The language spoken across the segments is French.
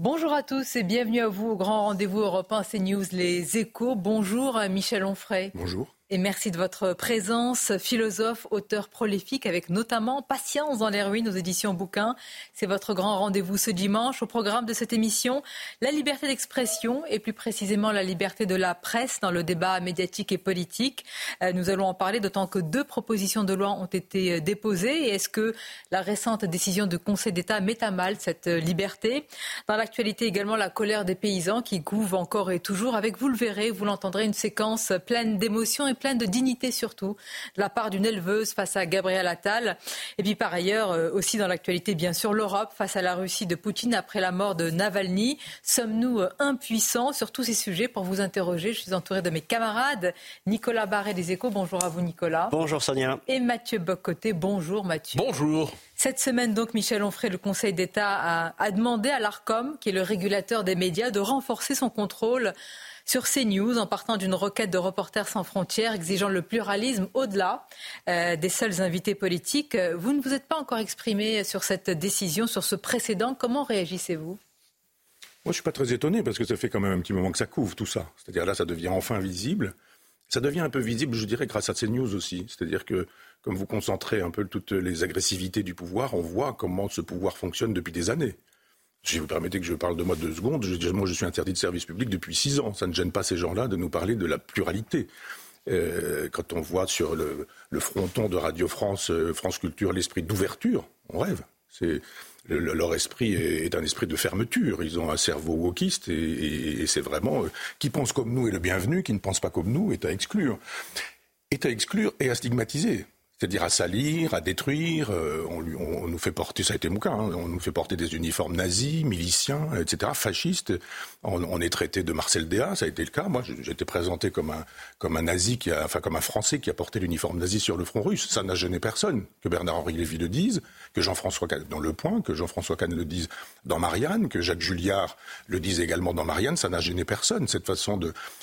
Bonjour à tous et bienvenue à vous au grand rendez-vous européen CNews Les Échos. Bonjour Michel Onfray. Bonjour. Et merci de votre présence, philosophe, auteur prolifique, avec notamment Patience dans les ruines aux éditions Bouquins. C'est votre grand rendez-vous ce dimanche. Au programme de cette émission, la liberté d'expression et plus précisément la liberté de la presse dans le débat médiatique et politique. Euh, nous allons en parler d'autant que deux propositions de loi ont été euh, déposées. Est-ce que la récente décision du Conseil d'État met à mal cette euh, liberté? Dans l'actualité également, la colère des paysans qui couvent encore et toujours. Avec vous le verrez, vous l'entendrez, une séquence pleine d'émotions et pleine de dignité surtout de la part d'une éleveuse face à Gabriel Attal. Et puis par ailleurs, euh, aussi dans l'actualité, bien sûr, l'Europe face à la Russie de Poutine après la mort de Navalny. Sommes-nous euh, impuissants sur tous ces sujets pour vous interroger? Je suis entouré de mes camarades. Nicolas Barret des Échos, bonjour à vous Nicolas. Bonjour Sonia. Et Mathieu Bocoté, bonjour Mathieu. Bonjour. Cette semaine, donc, Michel Onfray, le Conseil d'État, a, demandé à l'ARCOM, qui est le régulateur des médias, de renforcer son contrôle sur CNews en partant d'une requête de Reporters sans frontières exigeant le pluralisme au-delà euh, des seuls invités politiques. Vous ne vous êtes pas encore exprimé sur cette décision, sur ce précédent. Comment réagissez-vous? Moi, je suis pas très étonné parce que ça fait quand même un petit moment que ça couvre tout ça. C'est-à-dire là, ça devient enfin visible. Ça devient un peu visible, je dirais, grâce à CNews aussi. C'est-à-dire que, comme vous concentrez un peu toutes les agressivités du pouvoir, on voit comment ce pouvoir fonctionne depuis des années. Si vous permettez que je parle de moi deux secondes, moi je suis interdit de service public depuis six ans. Ça ne gêne pas ces gens-là de nous parler de la pluralité. Euh, quand on voit sur le, fronton de Radio France, euh, France Culture, l'esprit d'ouverture, on rêve. C'est le, leur esprit est, un esprit de fermeture. Ils ont un cerveau wokiste et c'est vraiment euh, qui pense comme nous est le bienvenu, qui ne pense pas comme nous est à exclure, est à exclure et à stigmatiser c'est-à-dire à salir, à détruire. Euh, on, lui, on, nous fait porter, ça a été mon cas, hein, on nous fait porter des uniformes nazis, miliciens, etc., fascistes. On, on, est traité de Marcel Déa, ça a été le cas. Moi, j'étais présenté comme un, comme un nazi, qui a, enfin comme un Français qui a porté l'uniforme nazi sur le front russe. Ça n'a gêné personne. Que Bernard-Henri Lévy le dise, que Jean-François dans Le Point, que Jean-François Kahn le dise dans Marianne, que Jacques Julliard le dise également dans Marianne, ça n'a gêné personne. Cette façon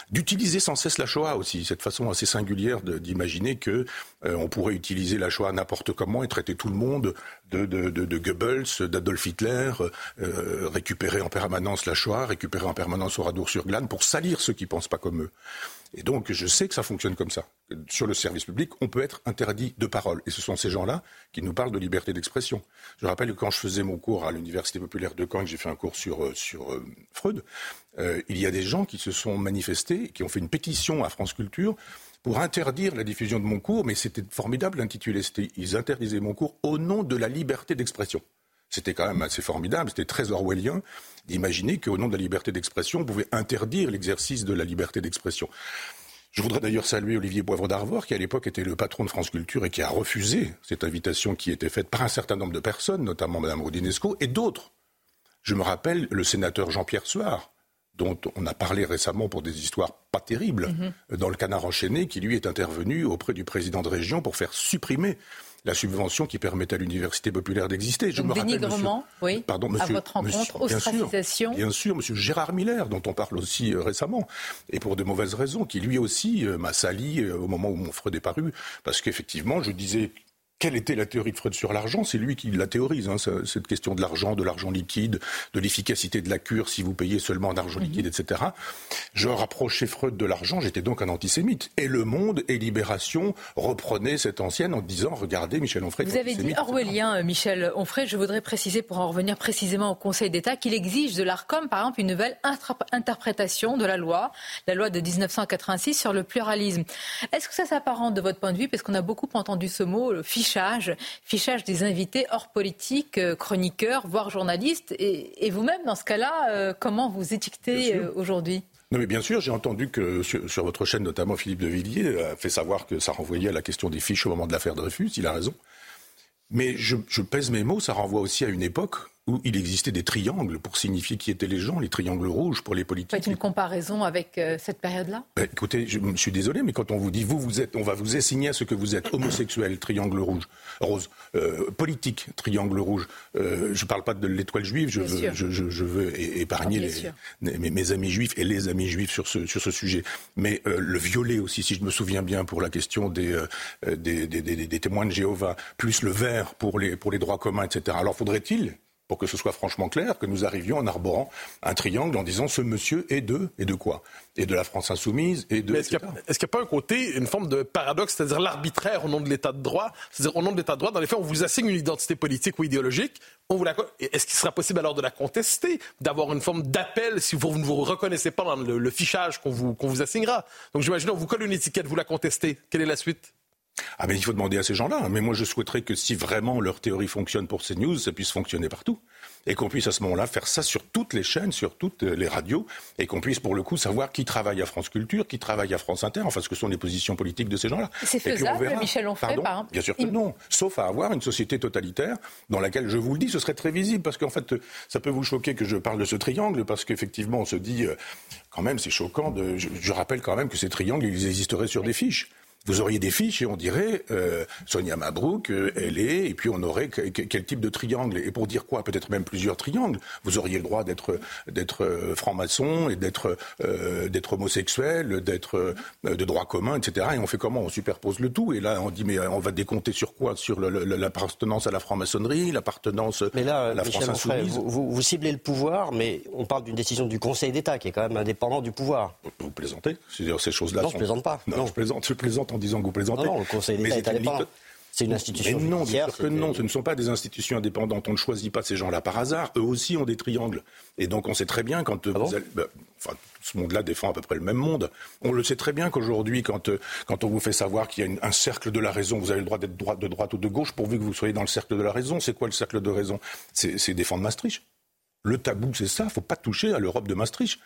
d'utiliser sans cesse la Shoah aussi, cette façon assez singulière d'imaginer que euh, on pourrait utiliser la Shoah n'importe comment et traiter tout le monde de, Goebbels, d'Adolf Hitler, euh, récupérer en permanence la Shoah, récupérer en permanence Oradour-sur-Glane pour salir ceux qui pensent pas comme eux. Et donc, je sais que ça fonctionne comme ça. Sur le service public, on peut être interdit de parole. Et ce sont ces gens-là qui nous parlent de liberté d'expression. Je rappelle que quand je faisais mon cours à l'Université populaire de Caen, j'ai fait un cours sur, sur euh, Freud, euh, il y a des gens qui se sont manifestés, qui ont fait une pétition à France Culture pour interdire la diffusion de mon cours, mais c'était formidable l'intitulé. Ils interdisaient mon cours au nom de la liberté d'expression. C'était quand même assez formidable, c'était très orwellien d'imaginer qu'au nom de la liberté d'expression, on pouvait interdire l'exercice de la liberté d'expression. Je voudrais d'ailleurs saluer Olivier Poivre d'Arvor, qui à l'époque était le patron de France Culture et qui a refusé cette invitation qui était faite par un certain nombre de personnes, notamment Mme Rodinesco et d'autres. Je me rappelle le sénateur Jean-Pierre Suard, dont on a parlé récemment pour des histoires pas terribles, mm -hmm. dans le canard enchaîné, qui lui est intervenu auprès du président de région pour faire supprimer la subvention qui permet à l'université populaire d'exister. Je Donc, me rappelle, monsieur, oui, pardon, monsieur, à votre rencontre, monsieur, bien ostracisation. Sûr, bien sûr, monsieur Gérard Miller, dont on parle aussi euh, récemment, et pour de mauvaises raisons, qui lui aussi euh, m'a sali euh, au moment où mon Freud est paru, parce qu'effectivement, je disais quelle était la théorie de Freud sur l'argent? C'est lui qui la théorise, hein, cette question de l'argent, de l'argent liquide, de l'efficacité de la cure si vous payez seulement en argent liquide, mm -hmm. etc. Je rapprochais Freud de l'argent, j'étais donc un antisémite. Et Le Monde et Libération reprenaient cette ancienne en disant, regardez, Michel Onfray... Vous avez dit orwellien, Michel Onfray. Je voudrais préciser, pour en revenir précisément au Conseil d'État, qu'il exige de l'ARCOM, par exemple, une nouvelle interprétation de la loi, la loi de 1986 sur le pluralisme. Est-ce que ça s'apparente de votre point de vue? Parce qu'on a beaucoup entendu ce mot, le fichage, fichage des invités hors politique, euh, chroniqueurs, voire journalistes. Et, et vous-même, dans ce cas-là, euh, comment vous étiquetez euh, aujourd'hui? Non mais bien sûr, j'ai entendu que sur, sur, votre chaîne, notamment Philippe de Villiers, a fait savoir que ça renvoyait à la question des fiches au moment de l'affaire Dreyfus. Il a raison. Mais je, je pèse mes mots, ça renvoie aussi à une époque où il existait des triangles pour signifier qui étaient les gens, les triangles rouges pour les politiques. Faites une comparaison avec euh, cette période-là bah, Écoutez, je, suis désolé, mais quand on vous dit vous, vous êtes, on va vous assigner à ce que vous êtes homosexuel, triangle rouge, rose, euh, politique, triangle rouge. Euh, je ne parle pas de l'étoile juive, je veux, je, je, veux, épargner les, mes, amis juifs et les amis juifs sur ce, sur ce sujet. Mais le violet aussi, si je me souviens bien, pour la question des, des, des, des, témoins de Jéhovah, plus le vert pour les, pour les droits communs, etc. Alors faudrait-il pour que ce soit franchement clair, que nous arrivions en arborant un triangle en disant ce monsieur est de, et de quoi Et de la France insoumise, et de. Est-ce qu'il n'y a, pas un côté, une forme de paradoxe, c'est-à-dire l'arbitraire au nom de l'état de droit C'est-à-dire au nom de l'état de droit, dans les faits, on vous assigne une identité politique ou idéologique, on vous Est-ce qu'il sera possible alors de la contester, d'avoir une forme d'appel si vous ne vous reconnaissez pas dans le, fichage qu'on vous, qu'on vous assignera? Donc j'imagine, on vous colle une étiquette, vous la contestez. Quelle est la suite? Ah mais il faut demander à ces gens-là. Mais moi je souhaiterais que si vraiment leur théorie fonctionne pour ces news, ça puisse fonctionner partout. Et qu'on puisse à ce moment-là faire ça sur toutes les chaînes, sur toutes les radios, et qu'on puisse pour le coup savoir qui travaille à France Culture, qui travaille à France Inter, enfin ce que sont les positions politiques de ces gens-là. C'est faisable, Michel Onfray, par exemple Bien sûr que non. Sauf à avoir une société totalitaire dans laquelle, je vous le dis, ce serait très visible, parce qu'en fait, ça peut vous choquer que je parle de ce triangle, parce qu'effectivement, on se dit, euh, quand même, c'est choquant. De, je, je, rappelle quand même que ces triangles, ils existeraient sur des fiches vous auriez des fiches et on dirait euh, Sonia Mabrouk, euh, elle est, et puis on aurait quel type de triangle Et pour dire quoi Peut-être même plusieurs triangles. Vous auriez le droit d'être d'être euh, franc-maçon et d'être euh, d'être homosexuel, d'être de droit commun, etc. Et on fait comment? On superpose le tout. Et là, on dit mais on va décompter sur quoi? Sur l'appartenance à la franc-maçonnerie, l'appartenance à la France insoumise. vous, vous, ciblez le pouvoir, mais on parle d'une décision du Conseil d'État qui est quand même indépendant du pouvoir. Vous plaisantez? Ces choses-là. Non, je plaisante pas. Non, je plaisante. Je plaisante en disant que vous plaisantez. Non, le Conseil d'État est indépendant. C'est une institution. Mais non, bien sûr que non, ce ne sont pas des institutions indépendantes. On ne choisit pas ces gens-là par hasard. Eux aussi ont des triangles. Et donc on sait très bien quand ah vous allez, ben, enfin, ce monde-là défend à peu près le même monde. On le sait très bien qu'aujourd'hui, quand, quand on vous fait savoir qu'il y a un cercle de la raison, vous avez le droit d'être droite, de droite ou de gauche pourvu que vous soyez dans le cercle de la raison. C'est quoi le cercle de raison? C'est défendre Maastricht. Le tabou, c'est ça. Il ne faut pas toucher à l'Europe de Maastricht.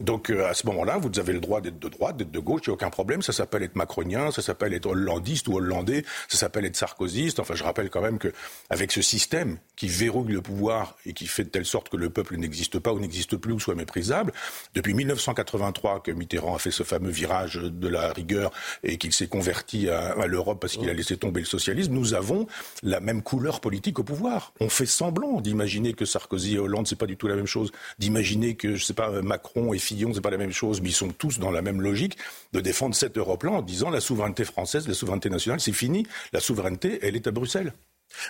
Donc euh, à ce moment-là, vous avez le droit d'être de droite, d'être de gauche, il n'y a aucun problème. Ça s'appelle être macronien, ça s'appelle être hollandiste ou hollandais, ça s'appelle être sarkozyste. Enfin, je rappelle quand même qu'avec ce système qui verrouille le pouvoir et qui fait de telle sorte que le peuple n'existe pas ou n'existe plus ou soit méprisable, depuis 1983 que Mitterrand a fait ce fameux virage de la rigueur et qu'il s'est converti à, l'Europe parce qu'il a laissé tomber le socialisme, nous avons la même couleur politique au pouvoir. On fait semblant d'imaginer que Sarkozy et Hollande, c'est pas du tout la même chose, d'imaginer que, je sais pas, Macron et Fillon, c'est pas la même chose, mais ils sont tous dans la même logique de défendre cette Europe-là en disant la souveraineté française, la souveraineté nationale, c'est fini. La souveraineté, elle est à Bruxelles.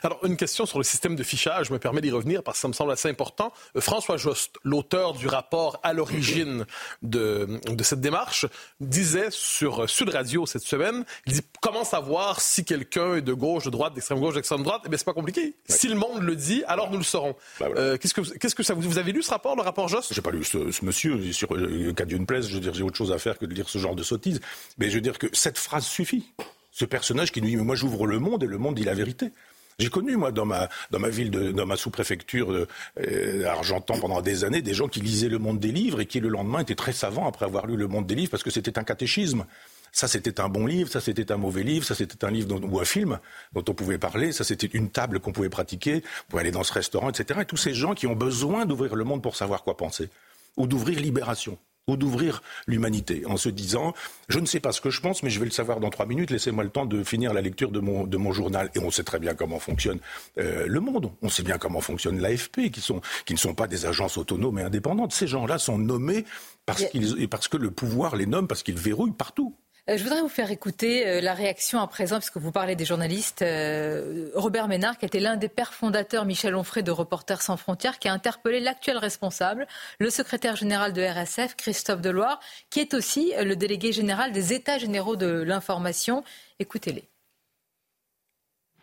Alors, une question sur le système de fichage, je me permets d'y revenir parce que ça me semble assez important. Euh, François Jost, l'auteur du rapport à l'origine de, cette démarche, disait sur Sud Radio cette semaine, il dit comment savoir si quelqu'un est de gauche, de droite, d'extrême gauche, d'extrême droite Eh bien, c'est pas compliqué. Si le monde le dit, alors nous le saurons. Bah, euh, qu'est-ce, que, qu'est-ce que ça vous, vous avez lu ce rapport, le rapport Jost? J'ai pas lu ce, monsieur. Sur le cas d'une place, je veux dire, j'ai autre chose à faire que de lire ce genre de sottise. Mais je veux dire que cette phrase suffit. Ce personnage qui nous dit, mais moi j'ouvre le monde et le monde dit la vérité. J'ai connu, moi, dans ma, ville, dans ma sous-préfecture euh, euh, Argentan pendant des années, des gens qui lisaient Le Monde des livres et qui, le lendemain, étaient très savants après avoir lu Le Monde des livres parce que c'était un catéchisme. Ça, c'était un bon livre, ça, c'était un mauvais livre, ça, c'était un livre ou un film dont on pouvait parler, ça, c'était une table qu'on pouvait pratiquer pour aller dans ce restaurant, etc. Et tous ces gens qui ont besoin d'ouvrir le monde pour savoir quoi penser ou d'ouvrir Libération ou d'ouvrir l'humanité en se disant je ne sais pas ce que je pense mais je vais le savoir dans trois minutes laissez-moi le temps de finir la lecture de mon, de mon journal. Et on sait très bien comment fonctionne euh, le monde. On sait bien comment fonctionne l'AFP qui, sont, qui ne sont pas des agences autonomes et indépendantes. Ces gens-là sont nommés parce, qu'ils, parce que le pouvoir les nomme parce qu'ils verrouillent partout je voudrais vous faire écouter euh, la réaction à présent, puisque vous parlez des journalistes. Euh, Robert Ménard, qui était l'un des pères fondateurs, Michel Onfray, de Reporters sans frontières, qui a interpellé l'actuel responsable, le secrétaire général de RSF, Christophe Deloire, qui est aussi le délégué général des États généraux de l'information. Écoutez-les.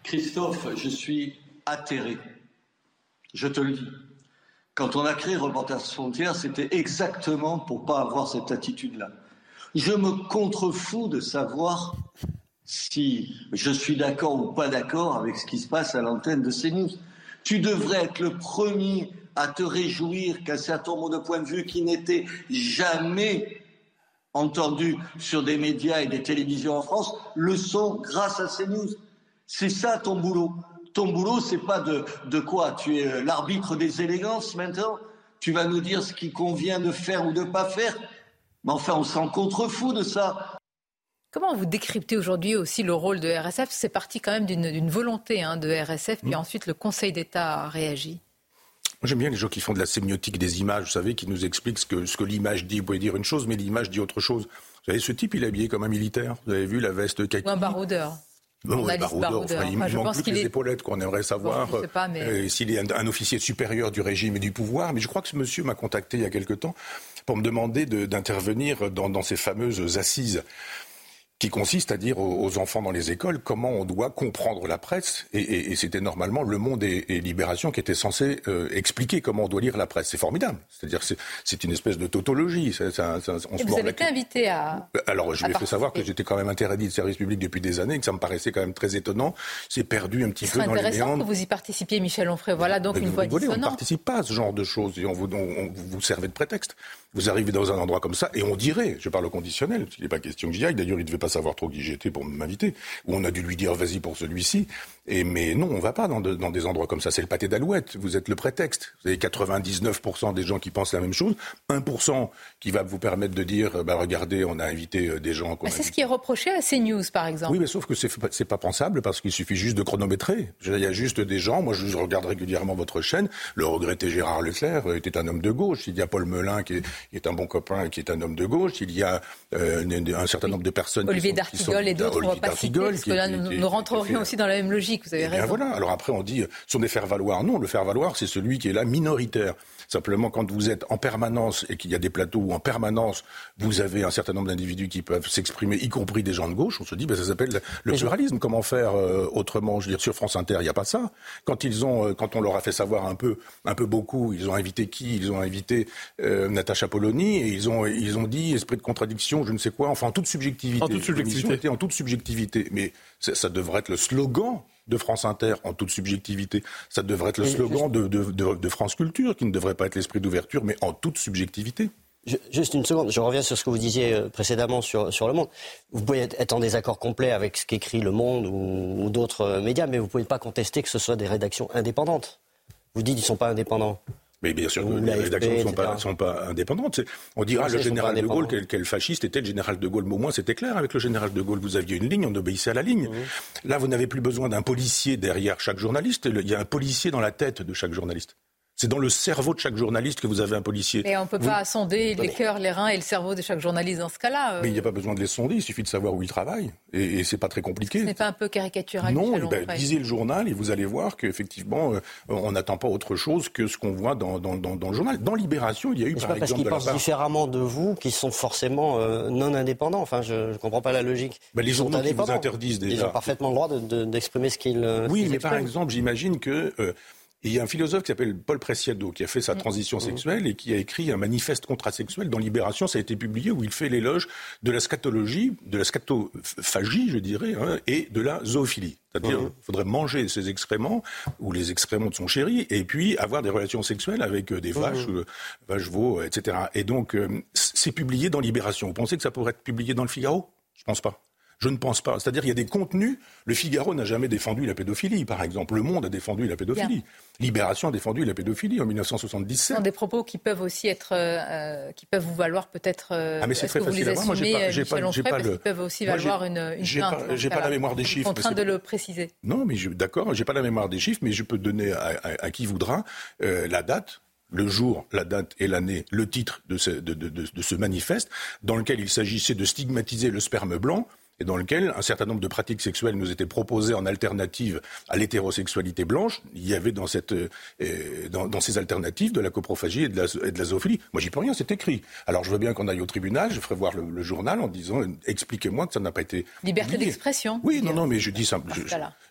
Christophe, je suis atterré. Je te le dis. Quand on a créé Reporters sans frontières, c'était exactement pour pas avoir cette attitude-là. Je me contrefous de savoir si je suis d'accord ou pas d'accord avec ce qui se passe à l'antenne de CNews. Tu devrais être le premier à te réjouir qu'un certain nombre de points de vue qui n'étaient jamais entendus sur des médias et des télévisions en France le sont grâce à CNews. C'est ça ton boulot. ton boulot, c'est pas de, de quoi? Tu es euh, l'arbitre des élégances maintenant? Tu vas nous dire ce qui convient de faire ou de pas faire? Mais enfin, on s'en contrefou de ça. Comment vous décryptez aujourd'hui aussi le rôle de RSF C'est parti quand même d'une volonté hein, de RSF, puis mmh. ensuite le Conseil d'État a réagi. J'aime bien les gens qui font de la sémiotique des images, vous savez, qui nous expliquent ce que, ce que l'image dit. Vous pouvez dire une chose, mais l'image dit autre chose. Vous savez, ce type, il est habillé comme un militaire. Vous avez vu la veste kaki Ou un baroudeur. Non, baroudeur. il manque plus les épaulettes qu'on aimerait savoir euh, s'il est un, officier supérieur du régime et du pouvoir. Mais je crois que ce monsieur m'a contacté il y a quelque temps pour me demander d'intervenir dans, dans ces fameuses assises qui consiste à dire aux, enfants dans les écoles comment on doit comprendre la presse. Et, c'était normalement Le Monde et, Libération qui étaient censés euh, expliquer comment on doit lire la presse. C'est formidable. C'est-à-dire c'est une espèce de tautologie. on vous avez été invité à... Alors je lui ai fait savoir que j'étais quand même interdit de service public depuis des années, que ça me paraissait quand même très étonnant. C'est perdu un petit peu dans les méandres. intéressant que vous y participiez, Michel Onfray. Voilà donc une voix dissonante. On ne participe pas à ce genre de choses. Et on vous, on, vous servez de prétexte. Vous arrivez dans un endroit comme ça et on dirait, je parle au conditionnel, il n'est pas question que j'y aille. D'ailleurs, il ne devait pas savoir trop qui j'étais pour m'inviter. Ou on a dû lui dire vas-y pour celui-ci. Et mais non, on va pas dans, dans des endroits comme ça. C'est le pâté d'alouette. Vous êtes le prétexte. Vous avez 99% des gens qui pensent la même chose, 1% qui va vous permettre de dire bah regardez, on a invité euh, des gens. C'est ce qui est reproché à CNews, par exemple. Oui, mais sauf que c'est c'est pas pensable parce qu'il suffit juste de chronométrer. Il y a juste des gens. Moi, je regarde régulièrement votre chaîne. Le regretté Gérard Leclerc euh, était un homme de gauche. Il y a Paul Melun qui est, un bon copain et qui est un homme de gauche. Il y a euh, un certain nombre de personnes. Olivier D'Artigol et d'autres, on va pas citer, parce que là, nous, rentrerions aussi dans la même logique. Vous avez raison. voilà. Alors après, on dit, sont des faire-valoir. Non, le faire-valoir, c'est celui qui est là minoritaire. Simplement, quand vous êtes en permanence et qu'il y a des plateaux où en permanence vous avez un certain nombre d'individus qui peuvent s'exprimer, y compris des gens de gauche, on se dit, ben, ça s'appelle le pluralisme. Comment faire euh, autrement? Je veux dire, sur France Inter, il n'y a pas ça. Quand ils ont, euh, quand on leur a fait savoir un peu, un peu beaucoup, ils ont invité qui? Ils ont invité euh, Natacha Polony et ils ont, ils ont dit esprit de contradiction, je ne sais quoi. Enfin, en toute subjectivité. En toute subjectivité. En toute subjectivité. Mais ça devrait être le slogan de France Inter en toute subjectivité. Ça devrait être le slogan de, France Culture, qui ne devrait pas être l'esprit d'ouverture, mais en toute subjectivité. juste une seconde, je reviens sur ce que vous disiez euh, précédemment sur, sur Le Monde. Vous pouvez être en désaccord complet avec ce qu'écrit Le Monde ou, d'autres euh, médias, mais vous ne pouvez pas contester que ce soit des rédactions indépendantes. Vous dites qu'ils ne sont pas indépendants. Mais bien sûr, les rédactions ne sont pas, sont pas, indépendantes. On dira le général de Gaulle, quel, fasciste était le général de Gaulle. Mais au moins, c'était clair avec le général de Gaulle. Vous aviez une ligne, on obéissait à la ligne. Là, vous n'avez plus besoin d'un policier derrière chaque journaliste. Il y a un policier dans la tête de chaque journaliste. C'est dans le cerveau de chaque journaliste que vous avez un policier. Mais on ne peut pas sonder les cœurs, les reins et le cerveau de chaque journaliste dans ce cas-là. Mais il n'y a pas besoin de les sonder, il suffit de savoir où ils travaillent. Et, et c'est pas très compliqué. Ce n'est pas un peu caricatural Non, ben, lisez le journal et vous allez voir qu'effectivement, euh, on n'attend pas autre chose que ce qu'on voit dans, dans, dans, le journal. Dans Libération, il y a eu, par pas parce qu'ils pensent différemment de vous qu'ils sont forcément euh, non indépendants. Enfin, je ne comprends pas la logique. Ben, les journaux qui vous interdisent déjà. Ils ont parfaitement le droit d'exprimer de, ce qu'ils. Oui, mais par exemple, j'imagine que. Il y a un philosophe qui s'appelle Paul Preciado qui a fait sa mm. transition mm. sexuelle et qui a écrit un manifeste contrasexuel dans Libération. Ça a été publié où il fait l'éloge de la scatologie, de la scatophagie, je dirais, hein, et de la zoophilie. C'est-à-dire, mm. faudrait manger ses excréments ou les excréments de son chéri et puis avoir des relations sexuelles avec euh, des vaches, euh, vaches veaux, etc. Et donc, euh, c'est publié dans Libération. Vous pensez que ça pourrait être publié dans le Figaro? Je pense pas. Je ne pense pas. C'est-à-dire qu'il y a des contenus. Le Figaro n'a jamais défendu la pédophilie, par exemple. Le Monde a défendu la pédophilie. Libération a défendu la pédophilie en 1977. Ce sont des propos qui peuvent aussi être, euh, euh, qui peuvent vous valoir peut-être. Euh, ah mais c'est très facile à voir. Moi, j'ai pas, j'ai pas, j'ai pas le. peuvent aussi valoir une, une J'ai pas, j'ai pas la mémoire des chiffres. en train de le préciser. Non, mais d'accord, j'ai pas la mémoire des chiffres, mais je peux donner à, à, à qui voudra la date le jour, la date et l'année, le titre de ce, de, de, de ce, manifeste, dans lequel il s'agissait de stigmatiser le sperme blanc et dans lequel un certain nombre de pratiques sexuelles nous étaient proposées en alternative à l'hétérosexualité blanche. Il y avait dans, cette, euh, dans, ces alternatives de la coprophagie et de la, et de la zoophilie. Moi, j'y peux rien, c'est écrit. Alors, je veux bien qu'on aille au tribunal, je ferai voir le, journal en disant expliquez-moi que ça n'a pas été. Liberté d'expression. Oui, non, non, mais je dis.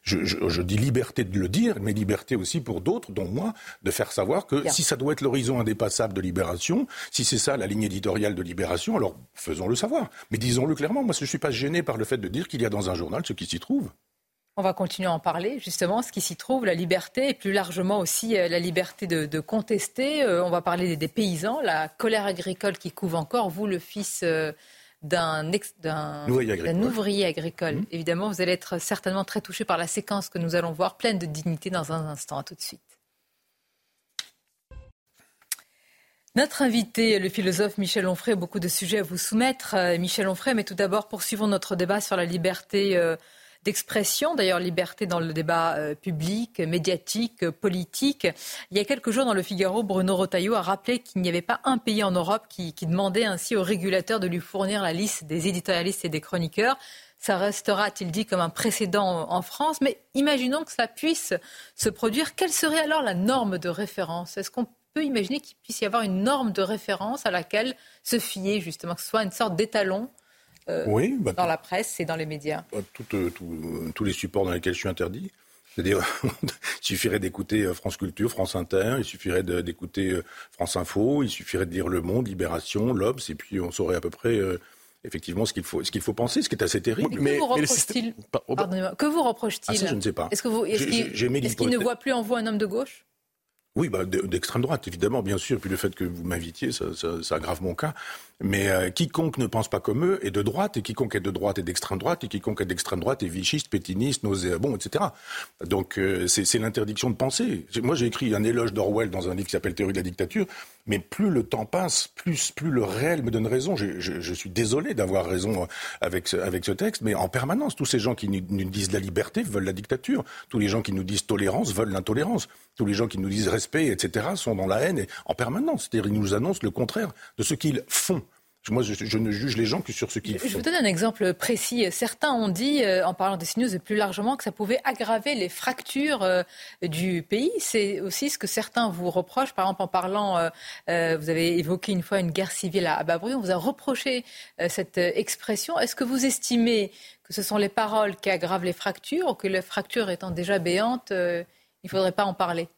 Je, je, dis liberté de le dire, mais liberté aussi pour d'autres, dont moi, de faire savoir que si ça doit être l'horizon indépassable de Libération, si c'est ça la ligne éditoriale de Libération, alors faisons-le savoir. Mais disons-le clairement, moi je ne suis pas gêné par le fait de dire qu'il y a dans un journal ce qui s'y trouve. On va continuer à en parler, justement, ce qui s'y trouve, la liberté, et plus largement aussi euh, la liberté de, contester. Euh, on va parler des, paysans, la colère agricole qui couve encore. Vous, le fils euh, d'un ouvrier agricole. Mmh. Évidemment, vous allez être certainement très touché par la séquence que nous allons voir, pleine de dignité dans un instant. À tout de suite. Notre invité, le philosophe Michel Onfray, a beaucoup de sujets à vous soumettre. Euh, Michel Onfray, mais tout d'abord, poursuivons notre débat sur la liberté euh, d'expression, d'ailleurs liberté dans le débat euh, public, médiatique, politique. Il y a quelques jours dans le Figaro, Bruno Rotaillot a rappelé qu'il n'y avait pas un pays en Europe qui, demandait ainsi aux régulateurs de lui fournir la liste des éditorialistes et des chroniqueurs. Ça restera, a-t-il dit, comme un précédent en France. Mais imaginons que cela puisse se produire. Quelle serait alors la norme de référence? Est-ce qu'on peut imaginer qu'il puisse y avoir une norme de référence à laquelle se fier, justement, que ce soit une sorte d'étalon euh, bah, dans la presse et dans les médias bah, euh, Tous les supports dans lesquels je suis interdit. C'est-à-dire, il suffirait d'écouter euh, France Culture, France Inter, il suffirait d'écouter France Info, il suffirait de lire Le Monde, Libération, l'Obs, et puis on saurait à peu près effectivement ce qu'il faut, ce qu'il faut penser, ce qui est assez terrible. Mais, que vous reproche-t-il Que vous reproche-t-il Je ne sais pas. Est-ce qu'il ne voit plus en vous un homme de gauche? Oui, bah, d'extrême droite, évidemment, bien sûr. Puis le fait que vous m'invitiez, ça, ça, ça, aggrave mon cas. Mais euh, quiconque ne pense pas comme eux est de droite, et quiconque est de droite est d'extrême droite, et quiconque est d'extrême droite est vichiste, pétiniste, nauséabond, etc. Donc euh, c'est l'interdiction de penser. Moi, j'ai écrit un éloge d'Orwell dans un livre qui s'appelle Théorie de la dictature. Mais plus le temps passe, plus, plus le réel me donne raison. Je, suis désolé d'avoir raison avec ce, avec ce texte, mais en permanence, tous ces gens qui nous, nous disent la liberté veulent la dictature. Tous les gens qui nous disent tolérance veulent l'intolérance. Tous les gens qui nous disent respect, etc., sont dans la haine et en permanence. C'est-à-dire, ils nous annoncent le contraire de ce qu'ils font. Moi, je, ne juge les gens que sur ce qu'ils font. Je vous donne un exemple précis. Certains ont dit, euh, en parlant des CNews plus largement, que ça pouvait aggraver les fractures euh, du pays. C'est aussi ce que certains vous reprochent. Par exemple, en parlant, euh, vous avez évoqué une fois une guerre civile à, à On vous a reproché cette expression. Est-ce que vous estimez que ce sont les paroles qui aggravent les fractures ou que les fractures étant déjà béantes, il ne faudrait pas en parler?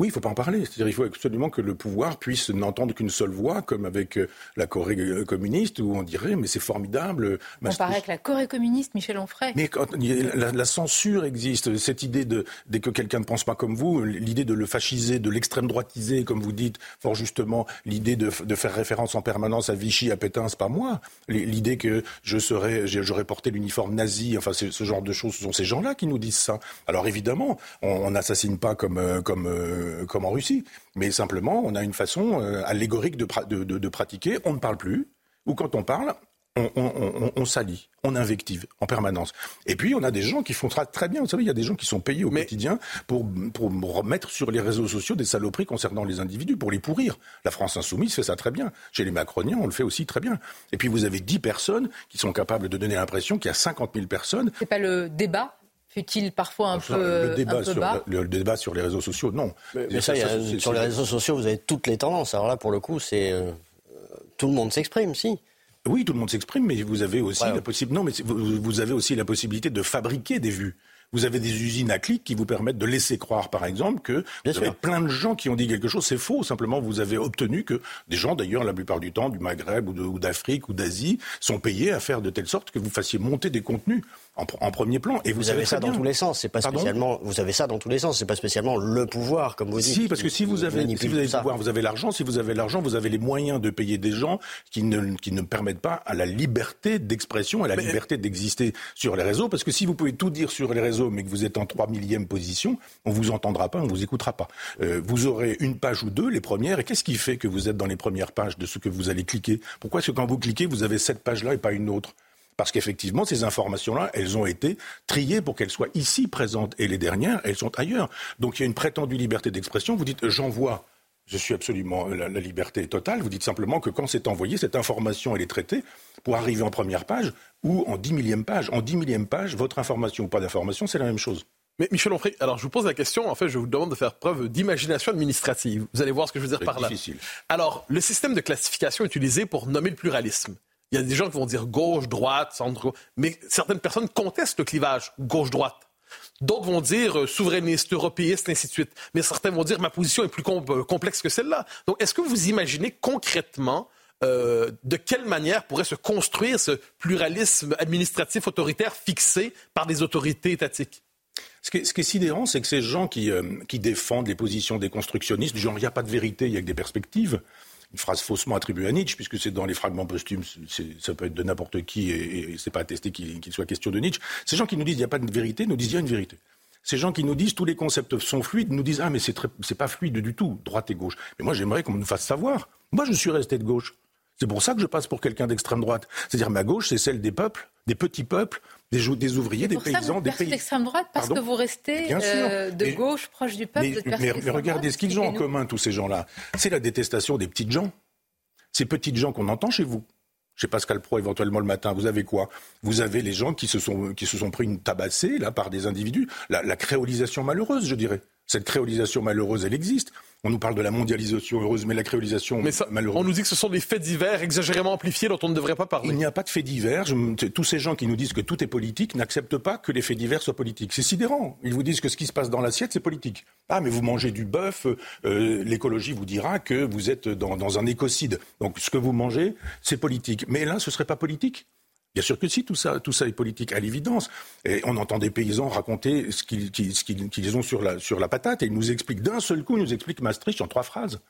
Oui, il ne faut pas en parler. C'est-à-dire il faut absolument que le pouvoir puisse n'entendre qu'une seule voix, comme avec euh, la Corée euh, communiste, où on dirait mais c'est formidable. On paraît avec la Corée communiste, Michel Onfray. Mais quand la, la, censure existe, cette idée de dès que quelqu'un ne pense pas comme vous, l'idée de le fasciser, de l'extrême droitiser, comme vous dites fort justement, l'idée de, de, faire référence en permanence à Vichy, à Pétain, c'est pas moi. L'idée que je serais, j'aurais porté l'uniforme nazi, enfin ce genre de choses, ce sont ces gens-là qui nous disent ça. Alors évidemment, on n'assassine pas comme euh, comme euh, comme en Russie. Mais simplement, on a une façon euh, allégorique de, de, pratiquer. On ne parle plus, ou quand on parle, on, on, on, s'allie, on invective en permanence. Et puis, on a des gens qui font très bien. Vous savez, il y a des gens qui sont payés au quotidien pour, pour remettre sur les réseaux sociaux des saloperies concernant les individus, pour les pourrir. La France insoumise fait ça très bien. Chez les macroniens, on le fait aussi très bien. Et puis, vous avez 10 personnes qui sont capables de donner l'impression qu'il y a 50 000 personnes. C'est pas le débat fut-il parfois un peu, le débat, sur, bas le, débat sur les réseaux sociaux, non. Mais, ça, sur les réseaux sociaux, vous avez toutes les tendances. Alors là, pour le coup, c'est euh, tout le monde s'exprime, si. Oui, tout le monde s'exprime, mais vous avez aussi la possibilité. Non, mais vous, avez aussi la possibilité de fabriquer des vues. Vous avez des usines à clics qui vous permettent de laisser croire, par exemple, que il y a plein de gens qui ont dit quelque chose. C'est faux. Simplement, vous avez obtenu que des gens, d'ailleurs, la plupart du temps, du Maghreb ou d'Afrique ou d'Asie, sont payés à faire de telle sorte que vous fassiez monter des contenus en, premier plan. Et vous, avez ça dans tous les sens. C'est pas spécialement. Vous avez ça dans tous les sens. C'est pas spécialement le pouvoir, comme vous dites. Si, parce que si vous avez, si vous avez le pouvoir, vous avez l'argent. Si vous avez l'argent, vous avez les moyens de payer des gens qui ne, qui ne permettent pas à la liberté d'expression, à la liberté d'exister sur les réseaux. Parce que si vous pouvez tout dire sur les réseaux, mais que vous êtes en trois millième position, on vous entendra pas, on vous écoutera pas. Euh, vous aurez une page ou deux, les premières. Et qu'est-ce qui fait que vous êtes dans les premières pages de ce que vous allez cliquer? Pourquoi est-ce que quand vous cliquez, vous avez cette page-là et pas une autre? Parce qu'effectivement, ces informations-là, elles ont été triées pour qu'elles soient ici présentes. Et les dernières, elles sont ailleurs. Donc il y a une prétendue liberté d'expression. Vous dites, j'envoie. Je suis absolument la, liberté totale. Vous dites simplement que quand c'est envoyé, cette information, elle est traitée pour arriver en première page ou en dix millième page. En dix millième page, votre information ou pas d'information, c'est la même chose. Mais Michel Onfray, alors je vous pose la question, en fait, je vous demande de faire preuve d'imagination administrative. Vous allez voir ce que je veux dire par là. Difficile. Alors, le système de classification utilisé pour nommer le pluralisme, il y a des gens qui vont dire gauche, droite, centre, mais certaines personnes contestent le clivage gauche-droite. D'autres vont dire euh, souverainiste, européiste, ainsi de suite. Mais certains vont dire ma position est plus euh, complexe que celle-là. Donc, est-ce que vous imaginez concrètement euh, de quelle manière pourrait se construire ce pluralisme administratif autoritaire fixé par des autorités étatiques? Ce qui, est, ce sidérant, c'est que ces gens qui, qui défendent les positions des constructionnistes, genre il n'y a pas de vérité, il y a que des perspectives, une phrase faussement attribuée à Nietzsche, puisque c'est dans les fragments posthumes, ça peut être de n'importe qui et, et c'est pas attesté qu'il soit question de Nietzsche. Ces gens qui nous disent il n'y a pas de vérité nous disent il y a une vérité. Ces gens qui nous disent tous les concepts sont fluides nous disent ah mais c'est c'est pas fluide du tout, droite et gauche. Mais moi j'aimerais qu'on nous fasse savoir. Moi je suis resté de gauche. C'est pour ça que je passe pour quelqu'un d'extrême droite. C'est-à-dire ma gauche, c'est celle des peuples, des petits peuples, des, des ouvriers, des paysans, des pays. d'extrême droite parce que vous restez euh, de gauche, proche du peuple. Mais, mais regardez ce qu'ils ont en commun, tous ces gens-là. C'est la détestation des petites gens. Ces petites gens qu'on entend chez vous. Chez Pascal Pro, éventuellement le matin, vous avez quoi? Vous avez les gens qui se sont, qui se sont pris une tabassée, là, par des individus. la créolisation malheureuse, je dirais. Cette créolisation malheureuse, elle existe. On nous parle de la mondialisation heureuse, mais la créolisation mais malheureuse. On nous dit que ce sont des faits divers exagérément amplifiés dont on ne devrait pas parler. Il n'y a pas de faits divers. tous ces gens qui nous disent que tout est politique n'acceptent pas que les faits divers soient politiques. C'est sidérant. Ils vous disent que ce qui se passe dans l'assiette, c'est politique. Ah, mais vous mangez du bœuf, euh, l'écologie vous dira que vous êtes dans, dans un écocide. Donc ce que vous mangez, c'est politique. Mais là, ce serait pas politique Bien sûr que si, tout ça, tout ça est politique, à l'évidence. Et on entend des paysans raconter ce qu'ils ont sur la, sur la patate, et ils nous expliquent d'un seul coup, ils nous expliquent Maastricht en trois phrases.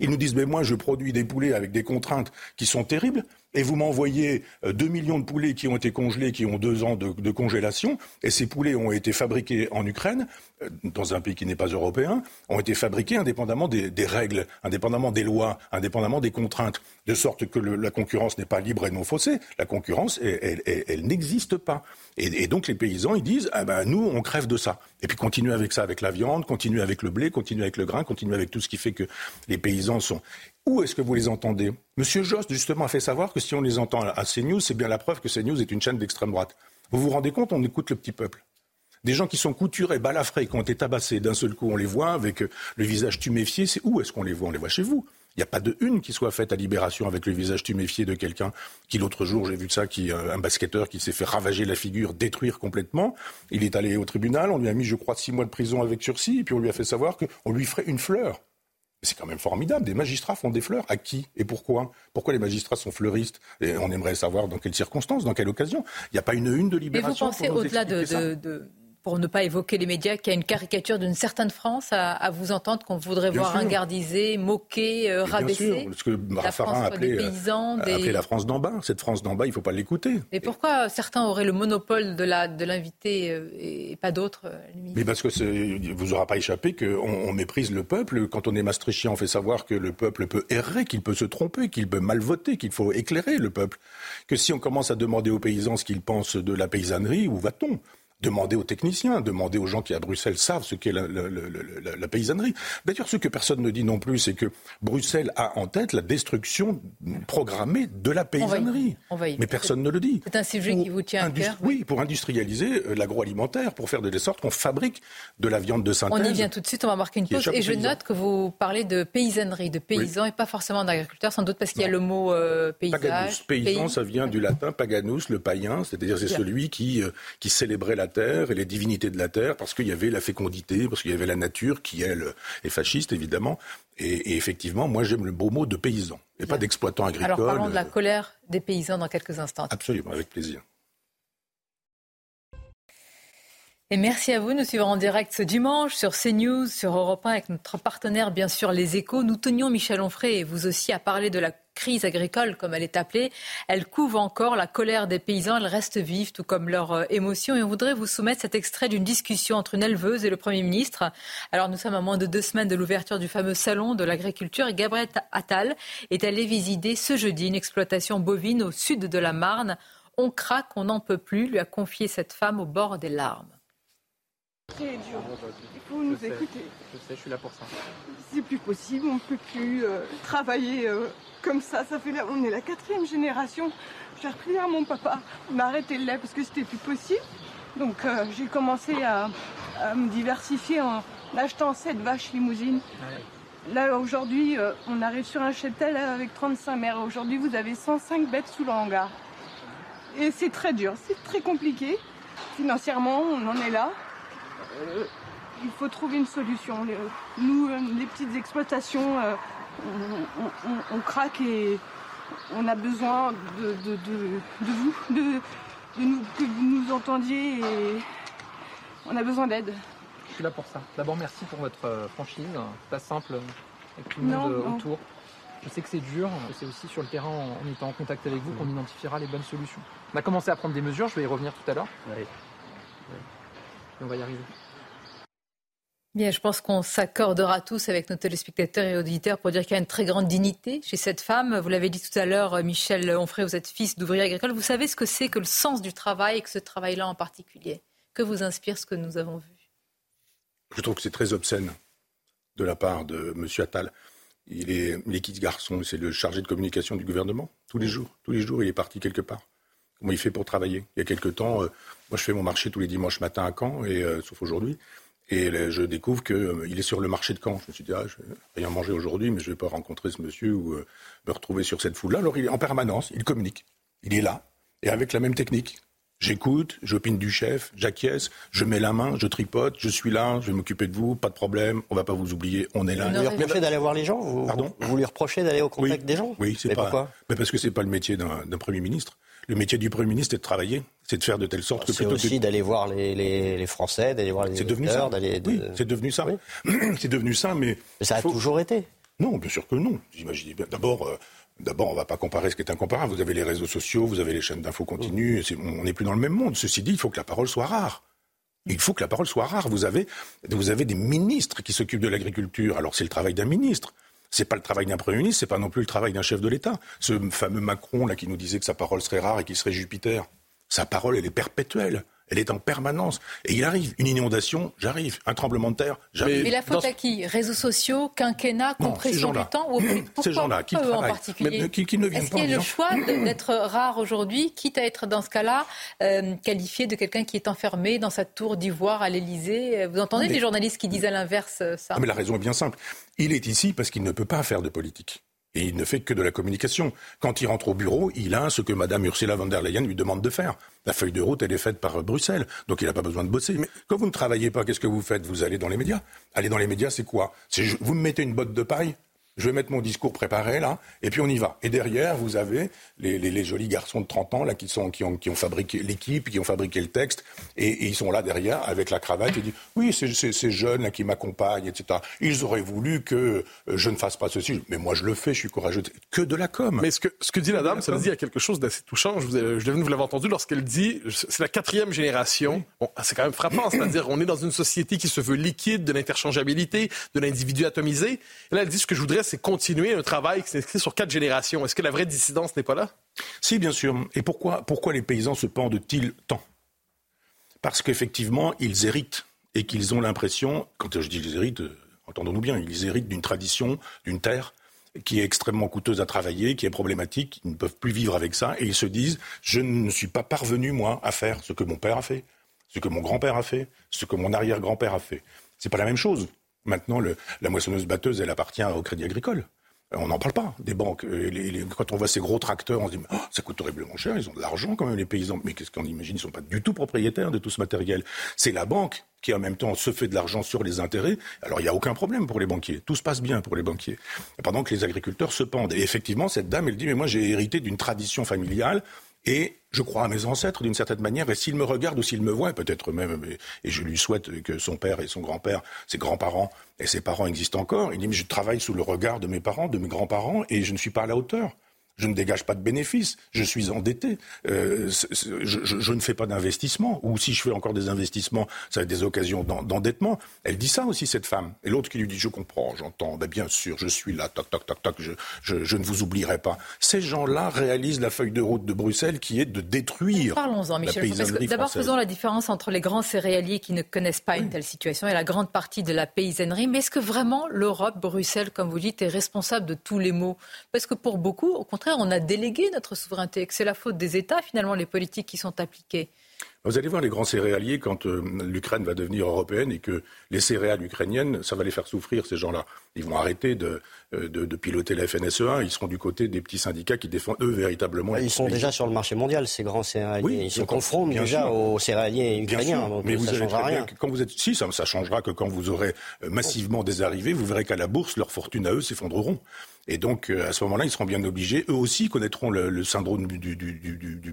Ils nous disent, mais moi, je produis des poulets avec des contraintes qui sont terribles, et vous m'envoyez 2 euh, millions de poulets qui ont été congelés, qui ont deux ans de, congélation, et ces poulets ont été fabriqués en Ukraine, euh, dans un pays qui n'est pas européen, ont été fabriqués indépendamment des, règles, indépendamment des lois, indépendamment des contraintes, de sorte que la concurrence n'est pas libre et non faussée. La concurrence, elle, n'existe pas. Et, donc les paysans, ils disent, ah ben nous, on crève de ça. Et puis continuer avec ça, avec la viande, continuer avec le blé, continuer avec le grain, continuer avec tout ce qui fait que les paysans sont où est-ce que vous les entendez? Monsieur Jost, justement, a fait savoir que si on les entend à CNews, c'est bien la preuve que CNews est une chaîne d'extrême droite. Vous vous rendez compte On écoute le petit peuple. Des gens qui sont couturés, balafrés, qui ont été tabassés, d'un seul coup, on les voit avec le visage tuméfié. C'est où est-ce qu'on les voit? On les voit chez vous. Il n'y a pas de une qui soit faite à Libération avec le visage tuméfié de quelqu'un qui, l'autre jour, j'ai vu ça, qui, euh, un basketteur qui s'est fait ravager la figure, détruire complètement. Il est allé au tribunal, on lui a mis, je crois, six mois de prison avec sursis, et puis on lui a fait savoir qu'on lui ferait une fleur. C'est quand même formidable. Des magistrats font des fleurs. À qui et pourquoi? Pourquoi les magistrats sont fleuristes? Et on aimerait savoir dans quelles circonstances, dans quelle occasion. Il n'y a pas une une de libération. Mais vous pensez au-delà de, pour ne pas évoquer les médias, qu'il y a une caricature d'une certaine France à, vous entendre qu'on voudrait voir ringardiser, moquer, euh, rabaisser. Bien sûr, ce que Raffarin appelait, paysans, euh, la France d'en bas. Cette France d'en bas, il ne faut pas l'écouter. Mais pourquoi certains auraient le monopole de l'invité de euh, et pas d'autres Mais parce que vous aura pas échappé qu'on on méprise le peuple. Quand on est maastrichtien, on fait savoir que le peuple peut errer, qu'il peut se tromper, qu'il peut mal voter, qu'il faut éclairer le peuple. Que si on commence à demander aux paysans ce qu'ils pensent de la paysannerie, où va-t-on? Demandez aux techniciens, demandez aux gens qui à Bruxelles savent ce qu'est la, la, paysannerie. D'ailleurs, ce que personne ne dit non plus, c'est que Bruxelles a en tête la destruction programmée de la paysannerie. Mais personne ne le dit. C'est un sujet qui vous tient à cœur. Oui, pour industrialiser euh, l'agroalimentaire, pour faire de sorte qu'on fabrique de la viande de synthèse. On y vient tout de suite, on va marquer une pause. Et je note que vous parlez de paysannerie, de paysans et pas forcément d'agriculteurs, sans doute parce qu'il y a le mot euh, paysage. Paysan, ça vient du latin paganus, le païen, c'est-à-dire c'est celui qui, euh, qui célébrait la terre et les divinités de la terre, parce qu'il y avait la fécondité, parce qu'il y avait la nature qui, elle, est fasciste, évidemment. Et, effectivement, moi, j'aime le beau mot de paysan, et pas d'exploitant agricole. Alors parlons de la colère des paysans dans quelques instants. Absolument, avec plaisir. Et merci à vous. Nous suivrons en direct ce dimanche sur CNews, sur Europe 1, avec notre partenaire, bien sûr, Les Échos. Nous tenions, Michel Onfray et vous aussi, à parler de la crise agricole, comme elle est appelée. Elle couvre encore la colère des paysans. Elle reste vive, tout comme leur euh, émotion. Et on voudrait vous soumettre cet extrait d'une discussion entre une éleveuse et le Premier ministre. Alors, nous sommes à moins de deux semaines de l'ouverture du fameux salon de l'agriculture. Et Gabriel Attal est allé visiter ce jeudi une exploitation bovine au sud de la Marne. On craque, on n'en peut plus, lui a confié cette femme au bord des larmes très dur. Il faut nous écouter. Je sais, je suis là pour ça. C'est plus possible, on ne peut plus euh, travailler euh, comme ça. Ça fait on est la quatrième génération. J'ai repris à mon papa. On a arrêté le lait parce que c'était plus possible. Donc euh, j'ai commencé à, me diversifier en achetant cette vaches limousines. Là aujourd'hui, on arrive sur un cheptel avec 35 mères. Aujourd'hui, vous avez 105 bêtes sous le hangar. Et c'est très dur, c'est très compliqué. Financièrement, on en est là. Euh, il faut trouver une solution. Nous, euh, les petites exploitations, euh, on, craque et on a besoin de, vous, de, que vous nous entendiez et on a besoin d'aide. Je suis là pour ça. D'abord, merci pour votre franchise. Pas simple avec tout le monde autour. Je sais que c'est dur, c'est aussi sur le terrain en étant en contact avec vous qu'on identifiera les bonnes solutions. On a commencé à prendre des mesures, je vais y revenir tout à l'heure. On va y arriver. Bien, je pense qu'on s'accordera tous avec nos téléspectateurs et auditeurs pour dire qu'il y a une très grande dignité chez cette femme. Vous l'avez dit tout à l'heure, Michel Onfray, vous êtes fils d'ouvrier agricole. Vous savez ce que c'est que le sens du travail et que ce travail-là en particulier Que vous inspire ce que nous avons vu? Je trouve que c'est très obscène de la part de M. Attal. Il est l'équipe garçon, c'est le chargé de communication du gouvernement. Tous les jours, tous les jours, il est parti quelque part. Comment il fait pour travailler? Il y a quelque temps, euh, moi je fais mon marché tous les dimanches matin à Caen, et, euh, sauf aujourd'hui. Et je découvre qu'il euh, est sur le marché de Caen. Je me suis dit, ah, je vais rien manger aujourd'hui, mais je ne vais pas rencontrer ce monsieur ou euh, me retrouver sur cette foule-là. Alors il est en permanence, il communique. Il est là, et avec la même technique. J'écoute, j'opine du chef, j'acquiesce, je mets la main, je tripote, je suis là, je vais m'occuper de vous, pas de problème, on va pas vous oublier, on est là. Vous lui reprochez d'aller voir les gens vous, Pardon Vous lui reprochez d'aller au contact des gens Oui, c'est pas. Pourquoi? Mais Parce que c'est pas le métier d'un Premier ministre. Le métier du Premier ministre, c'est de travailler, c'est de faire de telle sorte que C'est aussi d'aller voir les, les, les, Français, d'aller voir les C'est devenu ça. De... Oui, c'est devenu ça. c'est devenu ça, mais. mais ça a toujours été. Non, bien sûr que non. J'imaginez bien. D'abord. Euh, D'abord, on ne va pas comparer ce qui est incomparable. Vous avez les réseaux sociaux, vous avez les chaînes d'infos continues. On n'est plus dans le même monde. Ceci dit, il faut que la parole soit rare. Il faut que la parole soit rare. Vous avez, vous avez des ministres qui s'occupent de l'agriculture. Alors c'est le travail d'un ministre. C'est pas le travail d'un premier ministre, c'est pas non plus le travail d'un chef de l'État. Ce fameux Macron là qui nous disait que sa parole serait rare et qu'il serait Jupiter. Sa parole, elle est perpétuelle. Elle est en permanence. Et il arrive. Une inondation, j'arrive. Un tremblement de terre, j'arrive. Mais la faute à qui? Réseaux sociaux, quinquennat, compression du temps ou Ces gens-là qui eux en particulier qui, qui, ne viennent Est-ce qu'il y a le choix d'être rare aujourd'hui, quitte à être dans ce cas-là euh, qualifié de quelqu'un qui est enfermé dans sa tour d'ivoire à l'Élysée? Vous entendez mais... les journalistes qui disent à l'inverse euh, ça? Mais la raison est bien simple. Il est ici parce qu'il ne peut pas faire de politique. Et il ne fait que de la communication. Quand il rentre au bureau, il a ce que Mme Ursula von der Leyen lui demande de faire. La feuille de route, elle est faite par Bruxelles. Donc il n'a pas besoin de bosser. Mais quand vous ne travaillez pas, qu'est-ce que vous faites? Vous allez dans les médias. Aller dans les médias, c'est quoi? Vous me mettez une botte de paille? Je vais mettre mon discours préparé là, et puis on y va. Et derrière, vous avez les, les, les jolis garçons de 30 ans là qui, sont, qui, ont, qui ont fabriqué l'équipe, qui ont fabriqué le texte, et, et, ils sont là derrière avec la cravate et disent oui, c'est ces jeunes là qui m'accompagnent, etc. Ils auraient voulu que je ne fasse pas ceci, mais moi je le fais, je suis courageux. Que de la com. Mais ce que, ce que dit la dame, ça veut dire quelque chose d'assez touchant. Je, vous, je vous l'avez entendu lorsqu'elle dit c'est la quatrième génération. Oui. Bon, c'est quand même frappant, c'est-à-dire on est dans une société qui se veut liquide, de l'interchangeabilité, de l'individu atomisé. Et là, elle dit ce que je voudrais, c'est continuer un travail qui s'écrit sur quatre générations. Est-ce que la vraie dissidence n'est pas là? Si, bien sûr. Et pourquoi, pourquoi les paysans se pendent-ils tant? Parce qu'effectivement, ils héritent et qu'ils ont l'impression, quand je dis ils héritent, euh, entendons-nous bien, ils héritent d'une tradition, d'une terre qui est extrêmement coûteuse à travailler, qui est problématique, ils ne peuvent plus vivre avec ça, et ils se disent, je ne suis pas parvenu, moi, à faire ce que mon père a fait, ce que mon grand-père a fait, ce que mon arrière-grand-père a fait. C'est pas la même chose. Maintenant, le, la moissonneuse batteuse, elle appartient au Crédit Agricole. On n'en parle pas des banques. Les, les, quand on voit ces gros tracteurs, on se dit oh, ça coûte horriblement cher. Ils ont de l'argent quand même les paysans. Mais qu'est-ce qu'on imagine Ils sont pas du tout propriétaires de tout ce matériel. C'est la banque qui en même temps se fait de l'argent sur les intérêts. Alors il n'y a aucun problème pour les banquiers. Tout se passe bien pour les banquiers. Pendant que les agriculteurs se pendent. Et effectivement, cette dame, elle dit mais moi j'ai hérité d'une tradition familiale et je crois à mes ancêtres d'une certaine manière, et s'il me regarde ou s'il me voit, peut-être même, et je lui souhaite que son père et son grand-père, ses grands-parents et ses parents existent encore, il dit, mais je travaille sous le regard de mes parents, de mes grands-parents, et je ne suis pas à la hauteur. Je ne dégage pas de bénéfices, je suis endetté, euh, je, je, je, ne fais pas d'investissement, ou si je fais encore des investissements, ça va être des occasions d'endettement. Elle dit ça aussi, cette femme. Et l'autre qui lui dit, je comprends, j'entends, ben bien sûr, je suis là, toc, toc, toc, toc, je, je ne vous oublierai pas. Ces gens-là réalisent la feuille de route de Bruxelles qui est de détruire Parlons-en, Michel. D'abord, faisons la différence entre les grands céréaliers qui ne connaissent pas une telle situation et la grande partie de la paysannerie. Mais est-ce que vraiment l'Europe, Bruxelles, comme vous dites, est responsable de tous les maux? Parce que pour beaucoup, au contraire, on a délégué notre souveraineté, que c'est la faute des États, finalement, les politiques qui sont appliquées. Vous allez voir les grands céréaliers quand euh, l'Ukraine va devenir européenne et que les céréales ukrainiennes, ça va les faire souffrir, ces gens-là. Ils vont arrêter de, de, de, piloter la FNSE1, ils seront du côté des petits syndicats qui défendent, eux, véritablement. Ils sont déjà sur le marché mondial, ces grands céréaliers. Oui, ils se confrontent déjà sûr. aux céréaliers ukrainiens. Donc Mais vous ça changera rien. quand vous êtes... Si, ça, ça changera que quand vous aurez massivement des arrivées, vous verrez qu'à la bourse, leurs fortunes à eux s'effondreront. Et donc, euh, à ce moment-là, ils seront bien obligés. Eux aussi connaîtront le, le syndrome du, du, du, du,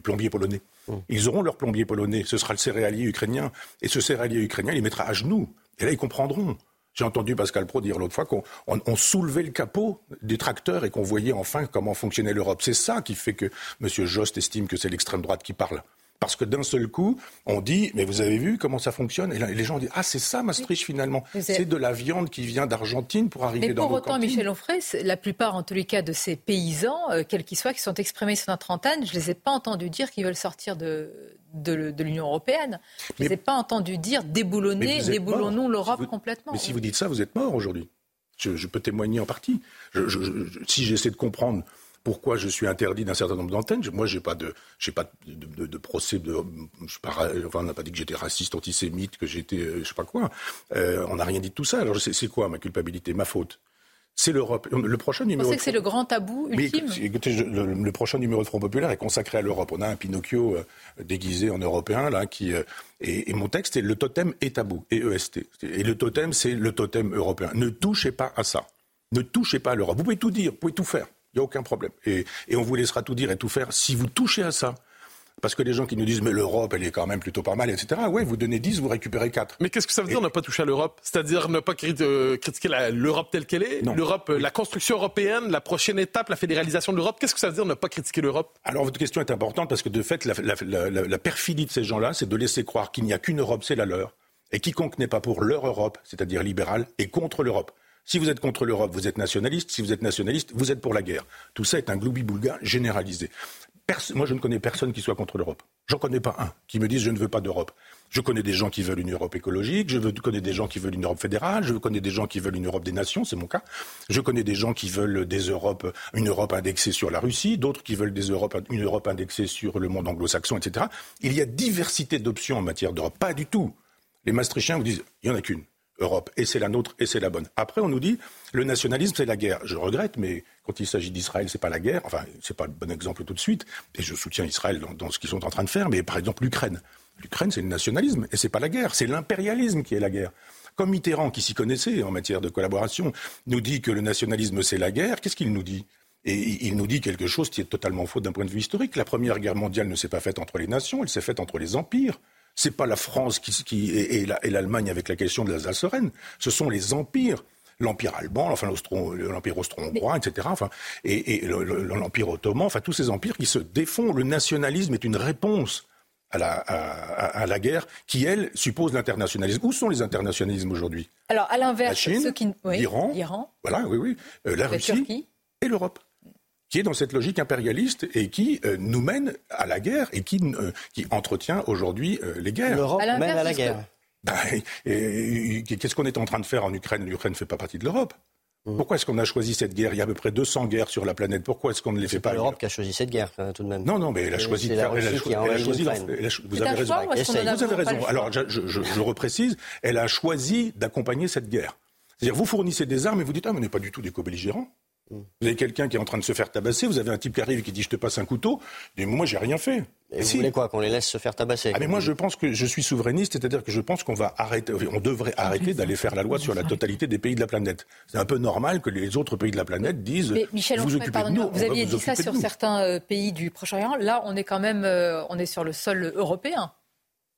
plombier polonais. Mmh. Ils auront leur plombier polonais. Ce sera le céréalier ukrainien. Et ce céréalier ukrainien, il mettra à genoux. Et là, ils comprendront J'ai entendu Pascal Pro dire l'autre fois qu'on on, soulevait le capot des tracteurs et qu'on voyait enfin comment fonctionnait l'Europe. C'est ça qui fait que M. Jost estime que c'est l'extrême droite qui parle. Parce que d'un seul coup, on dit, mais vous avez vu comment ça fonctionne? Et les gens disent, ah c'est ça Maastricht finalement. C'est de la viande qui vient d'Argentine pour arriver dans nos Mais pour autant, Michel Onfray, la plupart en tous les cas de ces paysans, euh, quels qu'ils soient, qui sont exprimés sur notre antenne, je ne les ai pas entendus dire qu'ils veulent sortir de, de, l'Union européenne. Je ne les ai pas entendus dire déboulonner, déboulonnons l'Europe complètement. Mais si vous dites ça, vous êtes mort aujourd'hui. Je, peux témoigner en partie. si j'essaie de comprendre pourquoi je suis interdit d'un certain nombre d'antennes. Moi, j'ai pas de, j'ai pas de, de, procès. De, je enfin, on n'a pas dit que j'étais raciste, antisémite, que j'étais, euh, je sais pas quoi. Euh, on n'a rien dit de tout ça. Alors, c'est quoi ma culpabilité, ma faute? C'est l'Europe. Le prochain numéro. Vous pensez que c'est le grand tabou ultime? écoutez, le, prochain numéro de Front Populaire est consacré à l'Europe. On a un Pinocchio euh, déguisé en européen là qui et, et, mon texte est le totem est tabou et EST. Et le totem c'est le totem européen. Ne touchez pas à ça. Ne touchez pas à l'Europe. Vous pouvez tout dire, vous pouvez tout faire. Il n'y a aucun problème. Et, on vous laissera tout dire et tout faire si vous touchez à ça. Parce que les gens qui nous disent mais l'Europe elle est quand même plutôt pas mal etc. Ouais vous donnez 10 vous récupérez 4. Mais qu'est-ce que ça veut dire ne pas toucher à l'Europe? C'est-à-dire ne pas euh, critiquer l'Europe telle qu'elle est? L'Europe euh, la construction européenne la prochaine étape la fédéralisation de l'Europe? Qu'est-ce que ça veut dire ne pas critiquer l'Europe? Alors votre question est importante parce que de fait la, la perfidie de ces gens-là c'est de laisser croire qu'il n'y a qu'une Europe c'est la leur et quiconque n'est pas pour leur Europe c'est-à-dire libérale est contre l'Europe. Si vous êtes contre l'Europe, vous êtes nationaliste. Si vous êtes nationaliste, vous êtes pour la guerre. Tout ça est un gloubi-boulga généralisé. moi, je ne connais personne qui soit contre l'Europe. J'en connais pas un qui me dise je ne veux pas d'Europe. Je connais des gens qui veulent une Europe écologique, je connais des gens qui veulent une Europe fédérale, je connais des gens qui veulent une Europe des nations, c'est mon cas. Je connais des gens qui veulent des Europes, une Europe indexée sur la Russie, d'autres qui veulent des Europes, une Europe indexée sur le monde anglo-saxon, etc. Il y a diversité d'options en matière d'Europe. Pas du tout. Les Maastrichtiens vous disent, il n'y en a qu'une. Europe, et c'est la nôtre, et c'est la bonne. Après, on nous dit, le nationalisme, c'est la guerre. Je regrette, mais quand il s'agit d'Israël, c'est pas la guerre. Enfin, c'est pas le bon exemple tout de suite, et je soutiens Israël dans, ce qu'ils sont en train de faire, mais par exemple, l'Ukraine. L'Ukraine, c'est le nationalisme, et c'est pas la guerre, c'est l'impérialisme qui est la guerre. Comme Mitterrand, qui s'y connaissait en matière de collaboration, nous dit que le nationalisme, c'est la guerre, qu'est-ce qu'il nous dit? Et il nous dit quelque chose qui est totalement faux d'un point de vue historique. La Première Guerre mondiale ne s'est pas faite entre les nations, elle s'est faite entre les empires. C'est pas la France qui, et, l'Allemagne avec la question de l'Alsace-Lorraine. Ce sont les empires l'empire allemand, enfin l'empire austro-hongrois, etc. Enfin, et, l'empire ottoman, enfin tous ces empires qui se défont. Le nationalisme est une réponse à la, à, la guerre qui, elle, suppose l'internationalisme. Où sont les internationalismes aujourd'hui? Alors, à l'inverse, ceux qui... l'Iran, voilà, oui, oui, euh, la, Russie et l'Europe qui est dans cette logique impérialiste et qui euh, nous mène à la guerre et qui, euh, qui entretient aujourd'hui euh, les guerres. L'Europe mène à la guerre. Ben, qu'est-ce qu'on est en train de faire en Ukraine? L'Ukraine ne fait pas partie de l'Europe. Mmh. Pourquoi est-ce qu'on a choisi cette guerre? Il y a à peu près 200 guerres sur la planète. Pourquoi est-ce qu'on ne les fait pas C'est l'Europe qui a choisi cette guerre, tout de même. Non, non, mais elle a choisi de faire. Elle a, choisi. Vous avez raison. Vous avez raison. Alors, je, je, je, reprécise, elle a choisi d'accompagner cette guerre. C'est-à-dire, vous fournissez des armes et vous dites ah, mais on n'est pas du tout des co-belligérants. Vous avez quelqu'un qui est en train de se faire tabasser, vous avez un type qui arrive et qui dit je te passe un couteau, mais moi j'ai rien fait. Et vous voulez quoi Qu'on les laisse se faire tabasser? Ah mais moi je pense que je suis souverainiste, c'est-à-dire que je pense qu'on va arrêter, on devrait arrêter d'aller faire la loi sur la totalité des pays de la planète. C'est un peu normal que les autres pays de la planète disent mais Michel, vous occupez de nous, vous aviez dit ça sur certains euh, pays du Proche-Orient. Là, on est quand même, euh, on est sur le sol européen.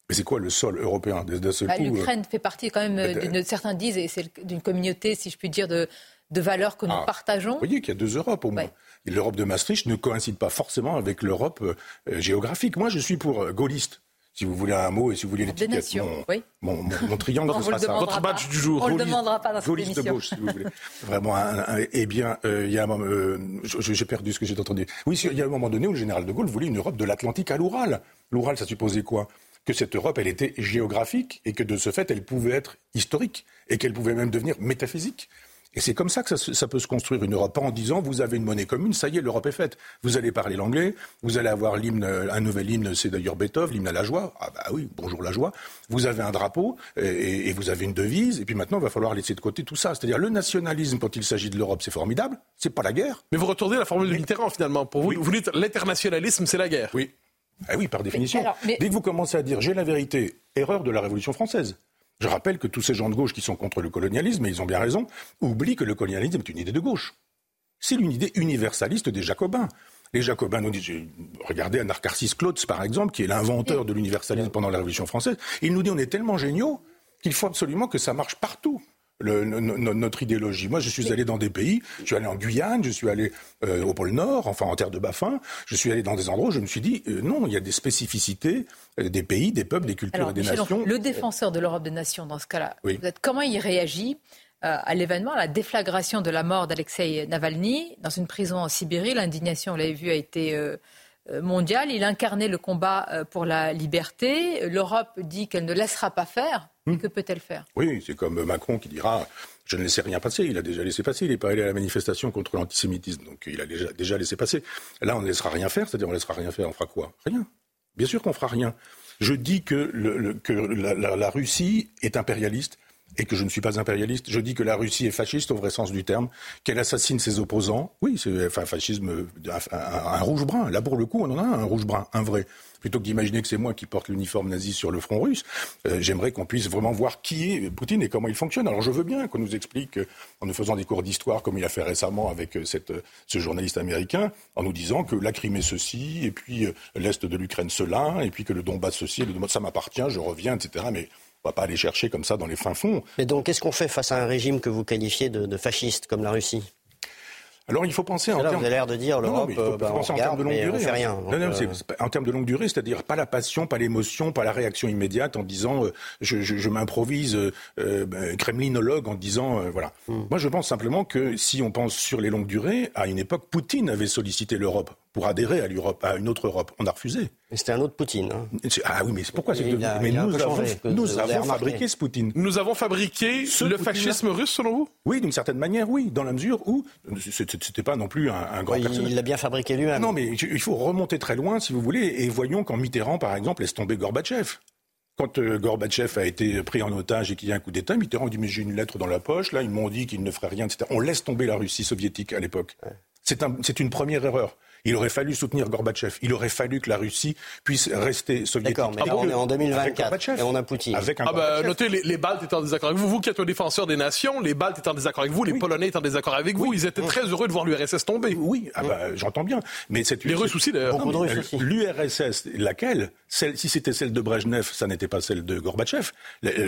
Mais c'est quoi le sol européen? Bah, L'Ukraine euh, fait partie quand même, d'une, certains disent, et c'est d'une communauté, si je puis dire, de, de valeurs que nous ah, partageons. Vous voyez qu'il y a deux Europes au moins. L'Europe de Maastricht ne coïncide pas forcément avec l'Europe euh, géographique. Moi, je suis pour euh, gaulliste. Si vous voulez un mot et si vous voulez l'étiquette, mon, oui. mon, mon, triangle, ce sera ça. Votre match du jour. On ne le demandera pas dans cette Gaulliste de gauche, si vous voulez. Vraiment, eh bien, euh, il y a un moment, j'ai perdu ce que j'ai entendu. Oui, il y a un moment donné où le général de Gaulle voulait une Europe de l'Atlantique à l'Oural. L'Oural, ça supposait quoi? Que cette Europe, elle était géographique et que de ce fait, elle pouvait être historique et qu'elle pouvait même devenir métaphysique. Et c'est comme ça que ça, peut se construire une Europe, pas en disant vous avez une monnaie commune, ça y est, l'Europe est faite. Vous allez parler l'anglais, vous allez avoir l'hymne, un nouvel hymne, c'est d'ailleurs Beethoven, l'hymne à la joie. Ah bah oui, bonjour la joie. Vous avez un drapeau et, vous avez une devise, et puis maintenant il va falloir laisser de côté tout ça. C'est-à-dire le nationalisme quand il s'agit de l'Europe, c'est formidable, c'est pas la guerre. Mais vous retournez à la formule de Mitterrand finalement. Pour vous, vous dites l'internationalisme, c'est la guerre. Oui. Ah oui, par définition. Dès que vous commencez à dire j'ai la vérité, erreur de la Révolution française. Je rappelle que tous ces gens de gauche qui sont contre le colonialisme, et ils ont bien raison, oublient que le colonialisme est une idée de gauche. C'est une idée universaliste des Jacobins. Les Jacobins nous disent, regardez Anarcharsis Claude, par exemple, qui est l'inventeur de l'universalisme pendant la Révolution française, il nous dit on est tellement géniaux qu'il faut absolument que ça marche partout. Notre idéologie. Moi, je suis allé dans des pays, je suis allé en Guyane, je suis allé euh, au pôle Nord, enfin en terre de Baffin, je suis allé dans des endroits où je me suis dit, euh, non, il y a des spécificités des pays, des peuples, des cultures et des nations. Le défenseur de l'Europe des nations, dans ce cas-là, comment il réagit à l'événement, à la déflagration de la mort d'Alexei Navalny dans une prison en Sibérie? L'indignation, vous l'avez vu, a été euh, mondial. Il incarnait le combat euh, pour la liberté. L'Europe dit qu'elle ne laissera pas faire. Hmm. Que peut-elle faire? Oui, c'est comme Macron qui dira je ne laissais rien passer. Il a déjà laissé passer. Il n'est pas allé à la manifestation contre l'antisémitisme. Donc il a déjà, déjà laissé passer. Là, on ne laissera rien faire. C'est-à-dire, on ne laissera rien faire. On fera quoi? Rien. Bien sûr qu'on fera rien. Je dis que, la, Russie est impérialiste et que je ne suis pas impérialiste. Je dis que la Russie est fasciste au vrai sens du terme, qu'elle assassine ses opposants. Oui, c'est enfin fascisme, un, rouge-brun. Là, pour le coup, on en a un, rouge-brun, un vrai. Plutôt que d'imaginer que c'est moi qui porte l'uniforme nazi sur le front russe, euh, j'aimerais qu'on puisse vraiment voir qui est Poutine et comment il fonctionne. Alors je veux bien qu'on nous explique, euh, en nous faisant des cours d'histoire, comme il a fait récemment avec euh, cette, ce journaliste américain, en nous disant que la Crimée ceci, et puis l'Est de l'Ukraine cela, et puis que le Donbass ceci, le Donbass, ça m'appartient, je reviens, etc. Mais on va pas aller chercher comme ça dans les fins fonds. Mais donc, qu'est-ce qu'on fait face à un régime que vous qualifiez de, fasciste, comme la Russie? Alors il faut penser en termes. Vous avez l'air de dire l'Europe, euh, bah, en termes de longue durée. fait rien. non, non, euh, en termes de longue durée, c'est-à-dire pas la passion, pas l'émotion, pas la réaction immédiate en disant euh, je, m'improvise ben, kremlinologue en disant voilà. Hmm. Moi, je pense simplement que si on pense sur les longues durées, à une époque, Poutine avait sollicité l'Europe pour adhérer à l'Europe, à une autre Europe. On a refusé. Mais c'était un autre Poutine. Hein. Ah oui, mais c'est pourquoi c'est Mais nous, avons, nous avons fabriqué ce Poutine. Nous avons fabriqué le fascisme russe, selon vous? Oui, d'une certaine manière, oui, dans la mesure où c'était pas non plus un, grand personnage. Il l'a bien fabriqué lui-même. Non, mais il faut remonter très loin, si vous voulez, et voyons quand Mitterrand, par exemple, laisse tomber Gorbatchev. Quand euh, Gorbatchev a été pris en otage et qu'il y a un coup d'État, Mitterrand dit Mais j'ai une lettre dans la poche, là, ils m'ont dit qu'ils ne feraient rien, etc. On laisse tomber la Russie soviétique à l'époque. C'est une première erreur. Il aurait fallu soutenir Gorbatchev. Il aurait fallu que la Russie puisse rester soviétique. D'accord, mais on est en 2024 et on a Poutine. Avec un ah bah, notez, les, Baltes étaient en désaccord avec vous. Vous qui êtes un défenseur des nations, les Baltes étaient en désaccord avec vous, les Polonais étaient en désaccord avec vous. Ils étaient très heureux de voir l'URSS tomber. Oui, ah bah, j'entends bien. Mais cette les Russes aussi, d'ailleurs. L'URSS, laquelle Si c'était celle de Brejnev, ça n'était pas celle de Gorbatchev.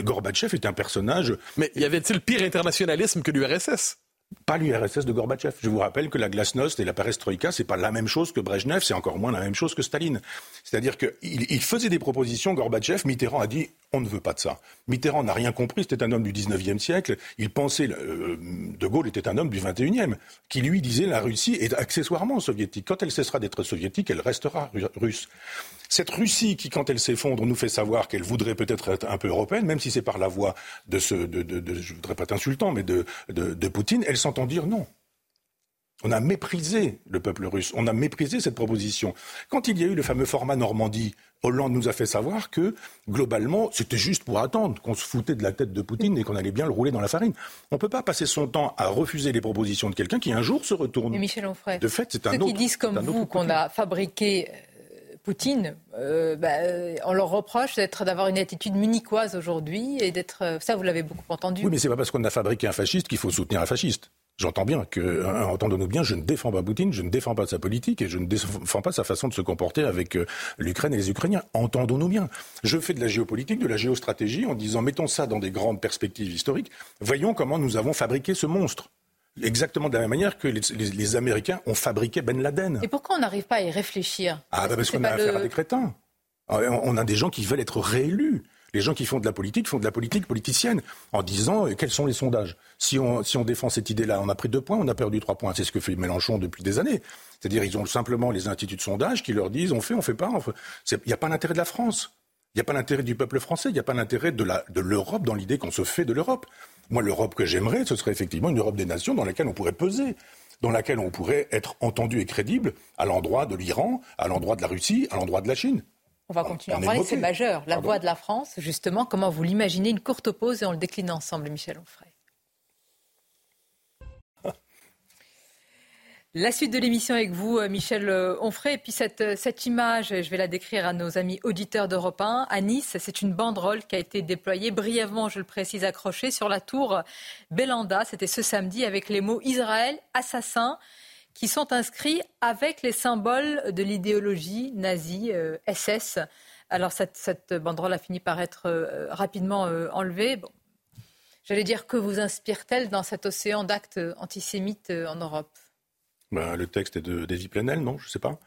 Gorbatchev est un personnage... Mais y avait-il pire internationalisme que l'URSS pas l'URSS de Gorbatchev. Je vous rappelle que la glasnost et la perestroïka, c'est pas la même chose que Brezhnev, c'est encore moins la même chose que Staline. C'est-à-dire qu'il il faisait des propositions, Gorbatchev, Mitterrand a dit on ne veut pas de ça. Mitterrand n'a rien compris, c'était un homme du 19e siècle, il pensait, euh, De Gaulle était un homme du 21e, qui lui disait la Russie est accessoirement soviétique. Quand elle cessera d'être soviétique, elle restera russe. Cette Russie qui, quand elle s'effondre, nous fait savoir qu'elle voudrait peut-être être un peu européenne, même si c'est par la voie de ce, de, de, je voudrais pas être insultant, mais de, de, Poutine, elle s'entend dire non. On a méprisé le peuple russe, on a méprisé cette proposition. Quand il y a eu le fameux format Normandie, Hollande nous a fait savoir que, globalement, c'était juste pour attendre, qu'on se foutait de la tête de Poutine et qu'on allait bien le rouler dans la farine. On ne peut pas passer son temps à refuser les propositions de quelqu'un qui un jour se retourne. Mais Michel Onfray, de fait, c'est un ceux qui disent comme vous qu'on a fabriqué Poutine, euh, bah, euh, on leur reproche d'être, d'avoir une attitude munichoise aujourd'hui et d'être. Euh, ça, vous l'avez beaucoup entendu. Oui, mais c'est pas parce qu'on a fabriqué un fasciste qu'il faut soutenir un fasciste. J'entends bien que, entendons-nous bien, je ne défends pas Poutine, je ne défends pas sa politique et je ne défends pas sa façon de se comporter avec l'Ukraine et les Ukrainiens. Entendons-nous bien. Je fais de la géopolitique, de la géostratégie en disant mettons ça dans des grandes perspectives historiques. Voyons comment nous avons fabriqué ce monstre. Exactement de la même manière que les, Américains ont fabriqué Ben Laden. Et pourquoi on n'arrive pas à y réfléchir? Ah, bah parce qu'on a affaire à des crétins. Ah, on a des gens qui veulent être réélus. Les gens qui font de la politique font de la politique politicienne en disant euh, quels sont les sondages? Si on, si on défend cette idée-là, on a pris deux points, on a perdu trois points. C'est ce que fait Mélenchon depuis des années. C'est-à-dire ils ont simplement les instituts de sondage qui leur disent on fait, on fait pas. Il n'y a pas l'intérêt de la France. Il n'y a pas l'intérêt du peuple français. Il n'y a pas l'intérêt de l'Europe de dans l'idée qu'on se fait de l'Europe. Moi, l'Europe que j'aimerais, ce serait effectivement une Europe des nations dans laquelle on pourrait peser, dans laquelle on pourrait être entendu et crédible à l'endroit de l'Iran, à l'endroit de la Russie, à l'endroit de la Chine. On va continuer à en parler, c'est majeur. La voix de la France, justement, comment vous l'imaginez Une courte pause et on le décline ensemble, Michel Onfray. La suite de l'émission avec vous, euh, Michel euh, Onfray. Et puis cette, euh, image, je vais la décrire à nos amis auditeurs d'Europe 1. À Nice, c'est une banderole qui a été déployée brièvement, je le précise, accrochée sur la tour Belanda. C'était ce samedi avec les mots Israël, assassin, qui sont inscrits avec les symboles de l'idéologie nazie SS. Alors cette, banderole a fini par être rapidement enlevée. J'allais dire, que vous inspire-t-elle dans cet océan d'actes antisémites en Europe? Ben, Le texte est d'Edwy Plenel, non? Je ne sais pas.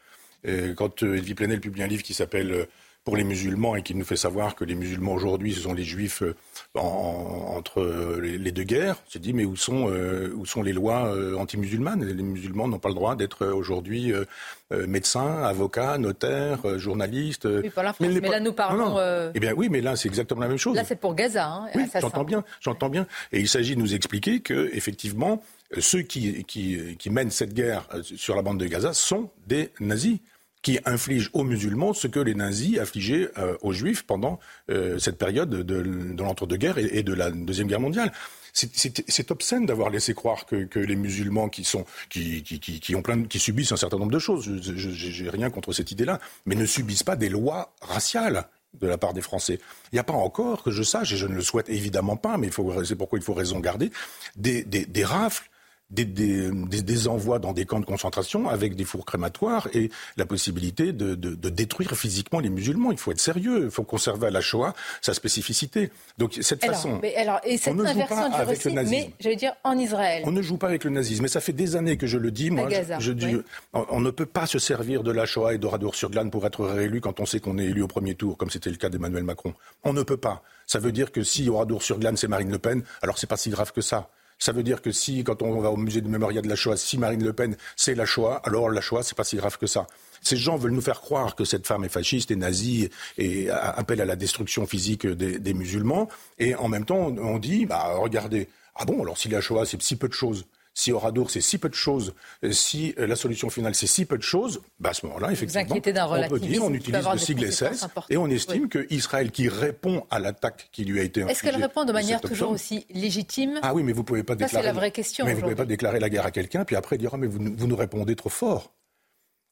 Et quand Edwy Plenel publie un livre qui s'appelle pour les musulmans et qui nous fait savoir que les musulmans aujourd'hui, ce sont les juifs euh, entre les, deux guerres. s'est dit, mais où sont, euh, où sont les lois euh, anti-musulmanes? Les musulmans n'ont pas le droit d'être aujourd'hui médecins, avocats, notaires, journalistes. Oui, pour la France, mais, là nous parlons. Eh bien oui, mais là c'est exactement la même chose. Là c'est pour Gaza. Hein, oui, j'entends bien, j'entends bien. Et il s'agit de nous expliquer que effectivement, ceux qui, qui, qui mènent cette guerre sur la bande de Gaza sont des nazis qui inflige aux musulmans ce que les nazis affligeaient euh, aux juifs pendant euh, cette période de, l'entre-deux-guerres et, de la Deuxième Guerre mondiale. C'est obscène d'avoir laissé croire que, les musulmans qui, sont, qui, qui, qui subissent un certain nombre de choses, je n'ai rien contre cette idée-là, mais ne subissent pas des lois raciales de la part des Français. Il n'y a pas encore, que je sache, et je ne le souhaite évidemment pas, mais c'est pourquoi il faut raison garder, des, des rafles des, des, des, envois dans des camps de concentration avec des fours crématoires et la possibilité de, de, de, détruire physiquement les musulmans. Il faut être sérieux, il faut conserver à la Shoah sa spécificité. Donc cette façon, mais alors, et cette on ne joue pas avec le nazisme. Mais j'allais dire en Israël. On ne joue pas avec le nazisme. Mais ça fait des années que je le dis. Moi, je, dis, on, ne peut pas se servir de la Shoah et d'Oradour sur Glane pour être réélu quand on sait qu'on est élu au premier tour, comme c'était le cas d'Emmanuel Macron. On ne peut pas. Ça veut dire que si Oradour sur Glane c'est Marine Le Pen, alors c'est pas si grave que ça. Ça veut dire que si, quand on va au musée du mémorial de la Shoah, si Marine Le Pen, c'est la Shoah, alors la Shoah, c'est pas si grave que ça. Ces gens veulent nous faire croire que cette femme est fasciste et nazie et appelle à la destruction physique des, musulmans. Et en même temps, on dit, bah, regardez, ah bon, alors si la Shoah, c'est si peu de choses, si Oradour, c'est si peu de choses, si euh, la solution finale, c'est si peu de choses, bah à ce moment-là, effectivement, on peut dire, on utilise le sigle SS et on estime que qu'Israël, qui répond à l'attaque qui lui a été. Est-ce qu'elle répond de manière toujours aussi légitime? Ah oui, mais vous pouvez pas déclarer... la vraie question Mais vous pouvez pas déclarer la guerre à quelqu'un, puis après dire, ah, mais vous, vous nous répondez trop fort.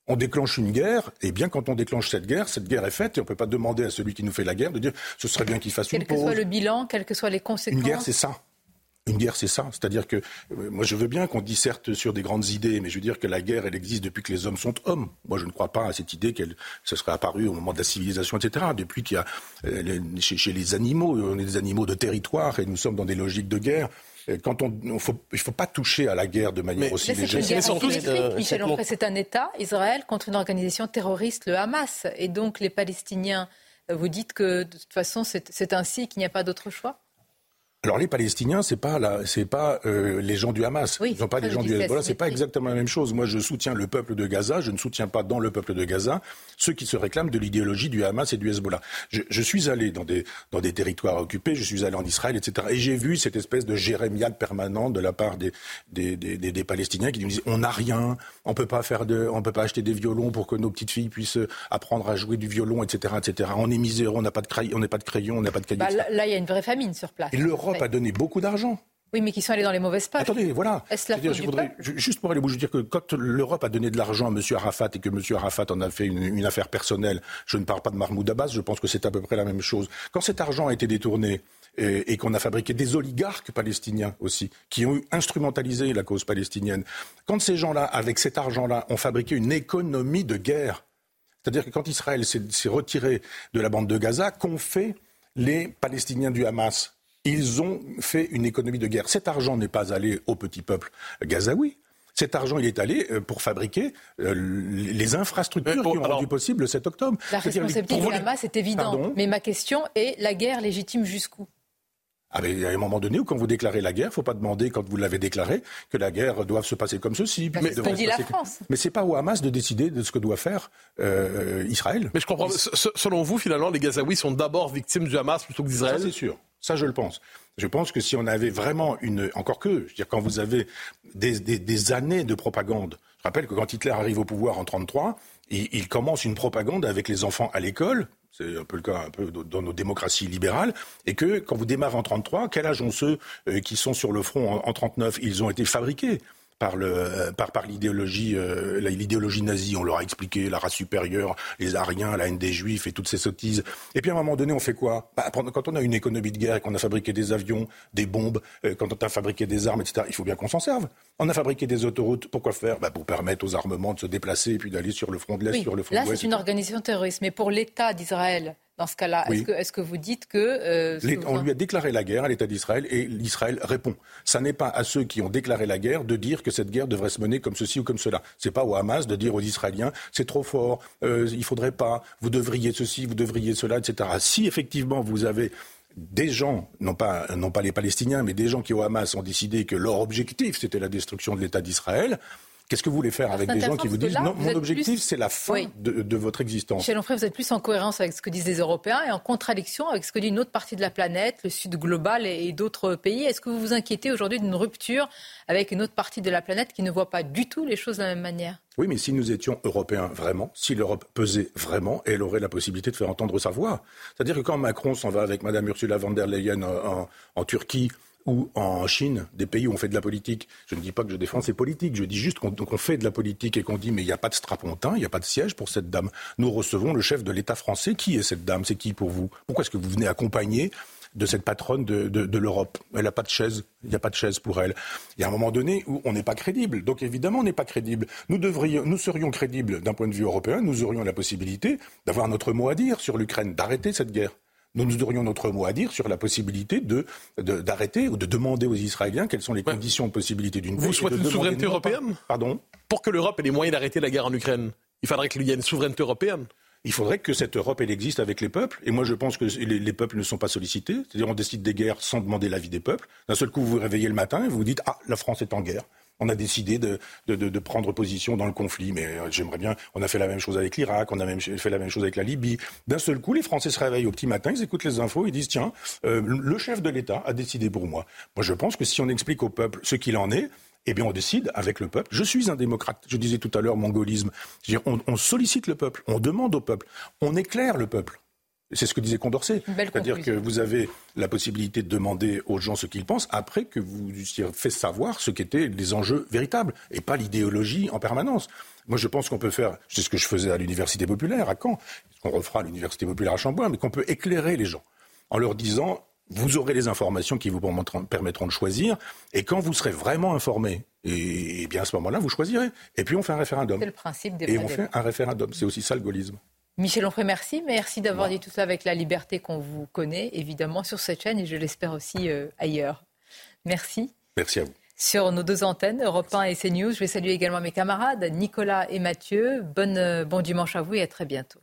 On déclenche une guerre, et bien quand on déclenche cette guerre, cette guerre est faite, et on ne peut pas demander à celui qui nous fait la guerre de dire ce serait bien qu'il fasse une pause. Quel que soit le bilan, quelles que soient les conséquences. Une guerre, c'est ça. Une guerre, c'est ça. C'est-à-dire que euh, moi, je veux bien qu'on disserte sur des grandes idées, mais je veux dire que la guerre, elle existe depuis que les hommes sont hommes. Moi, je ne crois pas à cette idée qu'elle se serait apparue au moment de la civilisation, etc. Depuis qu'il y a euh, chez, les animaux, on est des animaux de territoire et nous sommes dans des logiques de guerre quand on, il ne faut pas toucher à la guerre de manière aussi légère. Michel Onfray, c'est un État, Israël, contre une organisation terroriste, le Hamas. Et donc les Palestiniens, vous dites que de toute façon c'est ainsi, qu'il n'y a pas d'autre choix? Alors les Palestiniens, c'est pas c'est pas euh, les gens du Hamas. Oui, Ils sont pas les gens du Hezbollah. C'est pas exactement la même chose. Moi, je soutiens le peuple de Gaza. Je ne soutiens pas dans le peuple de Gaza ceux qui se réclament de l'idéologie du Hamas et du Hezbollah. Je, je, suis allé dans des dans des territoires occupés. Je suis allé en Israël, etc. Et j'ai vu cette espèce de jérémiade permanente de la part des des, des, des, des Palestiniens qui nous disent on n'a rien, on peut pas faire de, on peut pas acheter des violons pour que nos petites filles puissent apprendre à jouer du violon, etc., etc. On est miséreux, on n'a pas de crayon, on n'a pas de crayon, on n'a pas de cahier. Bah, là, il y a une vraie famine sur place. l'Europe a donné beaucoup d'argent. Oui, mais qui sont allés dans les mauvaises pages. Attendez, voilà. juste pour aller vous dire que quand l'Europe a donné de l'argent à M. Arafat et que M. Arafat en a fait une, affaire personnelle, je ne parle pas de Mahmoud Abbas, je pense que c'est à peu près la même chose. Quand cet argent a été détourné et, et qu'on a fabriqué des oligarques palestiniens aussi, qui ont instrumentalisé la cause palestinienne, quand ces gens-là, avec cet argent-là, ont fabriqué une économie de guerre, c'est-à-dire que quand Israël s'est retiré de la bande de Gaza, qu'ont fait les Palestiniens du Hamas? Ils ont fait une économie de guerre. Cet argent n'est pas allé au petit peuple gazaoui. Cet argent, il est allé euh, pour fabriquer euh, les infrastructures qui ont rendu possible le 7 octobre. La responsabilité du Hamas est évidente. Mais ma question est la guerre légitime jusqu'où? Ah ben, il y a un moment donné où, quand vous déclarez la guerre, il ne faut pas demander, quand vous l'avez déclarée, que la guerre doive se passer comme ceci. mais c'est dit la France. Mais c'est pas au Hamas de décider de ce que doit faire euh, Israël. Mais je comprends. Selon vous, finalement, les Gazaouis sont d'abord victimes du Hamas plutôt que d'Israël? C'est sûr. Ça, je le pense. Je pense que si on avait vraiment une. Encore que, je veux dire, quand vous avez des, années de propagande, je rappelle que quand Hitler arrive au pouvoir en 1933, il, commence une propagande avec les enfants à l'école, c'est un peu le cas dans nos démocraties libérales, et que quand vous démarrez en 33, quel âge ont ceux euh, qui sont sur le front en, en 39 Ils ont été fabriqués par le euh, par par l'idéologie euh, l'idéologie nazie. On leur a expliqué la race supérieure les ariens la haine des juifs et toutes ces sottises. Et puis à un moment donné on fait quoi? Bah, quand on a une économie de guerre et qu'on a fabriqué des avions des bombes euh, quand on a fabriqué des armes etc il faut bien qu'on s'en serve. On a fabriqué des autoroutes. Pourquoi faire? Bah, pour permettre aux armements de se déplacer et puis d'aller sur le front de l'est sur le front là c'est une organisation terroriste mais pour l'État d'Israël dans ce cas-là Est-ce que, vous dites que... Euh, on lui a déclaré la guerre à l'État d'Israël et l'Israël répond. Ça n'est pas à ceux qui ont déclaré la guerre de dire que cette guerre devrait se mener comme ceci ou comme cela. C'est pas au Hamas de dire aux Israéliens c'est trop fort, euh, il faudrait pas, vous devriez ceci, vous devriez cela, etc. Si effectivement vous avez des gens, non pas, non pas les Palestiniens, mais des gens qui au Hamas ont décidé que leur objectif c'était la destruction de l'État d'Israël, Qu'est-ce que vous voulez faire avec des gens qui vous disent non, mon objectif, c'est la fin de, votre existence Michel Onfray, vous êtes plus en cohérence avec ce que disent les Européens et en contradiction avec ce que dit une autre partie de la planète, le Sud global et, d'autres pays. Est-ce que vous vous inquiétez aujourd'hui d'une rupture avec une autre partie de la planète qui ne voit pas du tout les choses de la même manière? Oui, mais si nous étions européens vraiment, si l'Europe pesait vraiment, elle aurait la possibilité de faire entendre sa voix. C'est-à-dire que quand Macron s'en va avec Mme Ursula von der Leyen en Turquie ou en Chine, des pays où on fait de la politique. Je ne dis pas que je défends ces politiques, je dis juste qu'on fait de la politique et qu'on dit mais il n'y a pas de strapontin, il n'y a pas de siège pour cette dame. Nous recevons le chef de l'État français. Qui est cette dame? C'est qui pour vous? Pourquoi est-ce que vous venez accompagner de cette patronne de, l'Europe? Elle n'a pas de chaise. Il n'y a pas de chaise pour elle. Il y a un moment donné où on n'est pas crédible. Donc évidemment, on n'est pas crédible. Nous, devrions, nous serions crédibles d'un point de vue européen. Nous aurions la possibilité d'avoir notre mot à dire sur l'Ukraine, d'arrêter cette guerre nous, nous aurions notre mot à dire sur la possibilité de, d'arrêter ou de demander aux Israéliens quelles sont les conditions de possibilité d'une Vous souhaitez une souveraineté européenne? Pardon? Pour que l'Europe ait les moyens d'arrêter la guerre en Ukraine, il faudrait qu'il y ait une souveraineté européenne il faudrait que cette Europe, elle existe avec les peuples. Et moi, je pense que les, peuples ne sont pas sollicités. C'est-à-dire, on décide des guerres sans demander l'avis des peuples. D'un seul coup, vous vous réveillez le matin et vous vous dites Ah, la France est en guerre on a décidé de, de, prendre position dans le conflit. Mais euh, j'aimerais bien. On a fait la même chose avec l'Irak, on a même fait la même chose avec la Libye. D'un seul coup, les Français se réveillent au petit matin, ils écoutent les infos, ils disent tiens, euh, le chef de l'État a décidé pour moi. Moi, je pense que si on explique au peuple ce qu'il en est, eh bien, on décide avec le peuple. Je suis un démocrate. Je disais tout à l'heure mongolisme. On, on sollicite le peuple, on demande au peuple, on éclaire le peuple. C'est ce que disait Condorcet. C'est-à-dire que vous avez la possibilité de demander aux gens ce qu'ils pensent après que vous eussiez fait savoir ce qu'étaient les enjeux véritables et pas l'idéologie en permanence. Moi, je pense qu'on peut faire, c'est ce que je faisais à l'Université populaire à Caen, ce qu'on refera à l'Université populaire à Chambouin, mais qu'on peut éclairer les gens en leur disant vous aurez les informations qui vous permettront de choisir, et quand vous serez vraiment informé, et, bien à ce moment-là, vous choisirez. Et puis on fait un référendum. C'est le principe des Et on fait un référendum. C'est aussi ça le gaullisme. Michel Onfray, merci. Merci d'avoir dit tout ça avec la liberté qu'on vous connaît, évidemment, sur cette chaîne et je l'espère aussi euh, ailleurs. Merci. Merci à vous. Sur nos deux antennes, Europe 1 et CNews, je vais saluer également mes camarades, Nicolas et Mathieu. Bonne, euh, bon dimanche à vous et à très bientôt.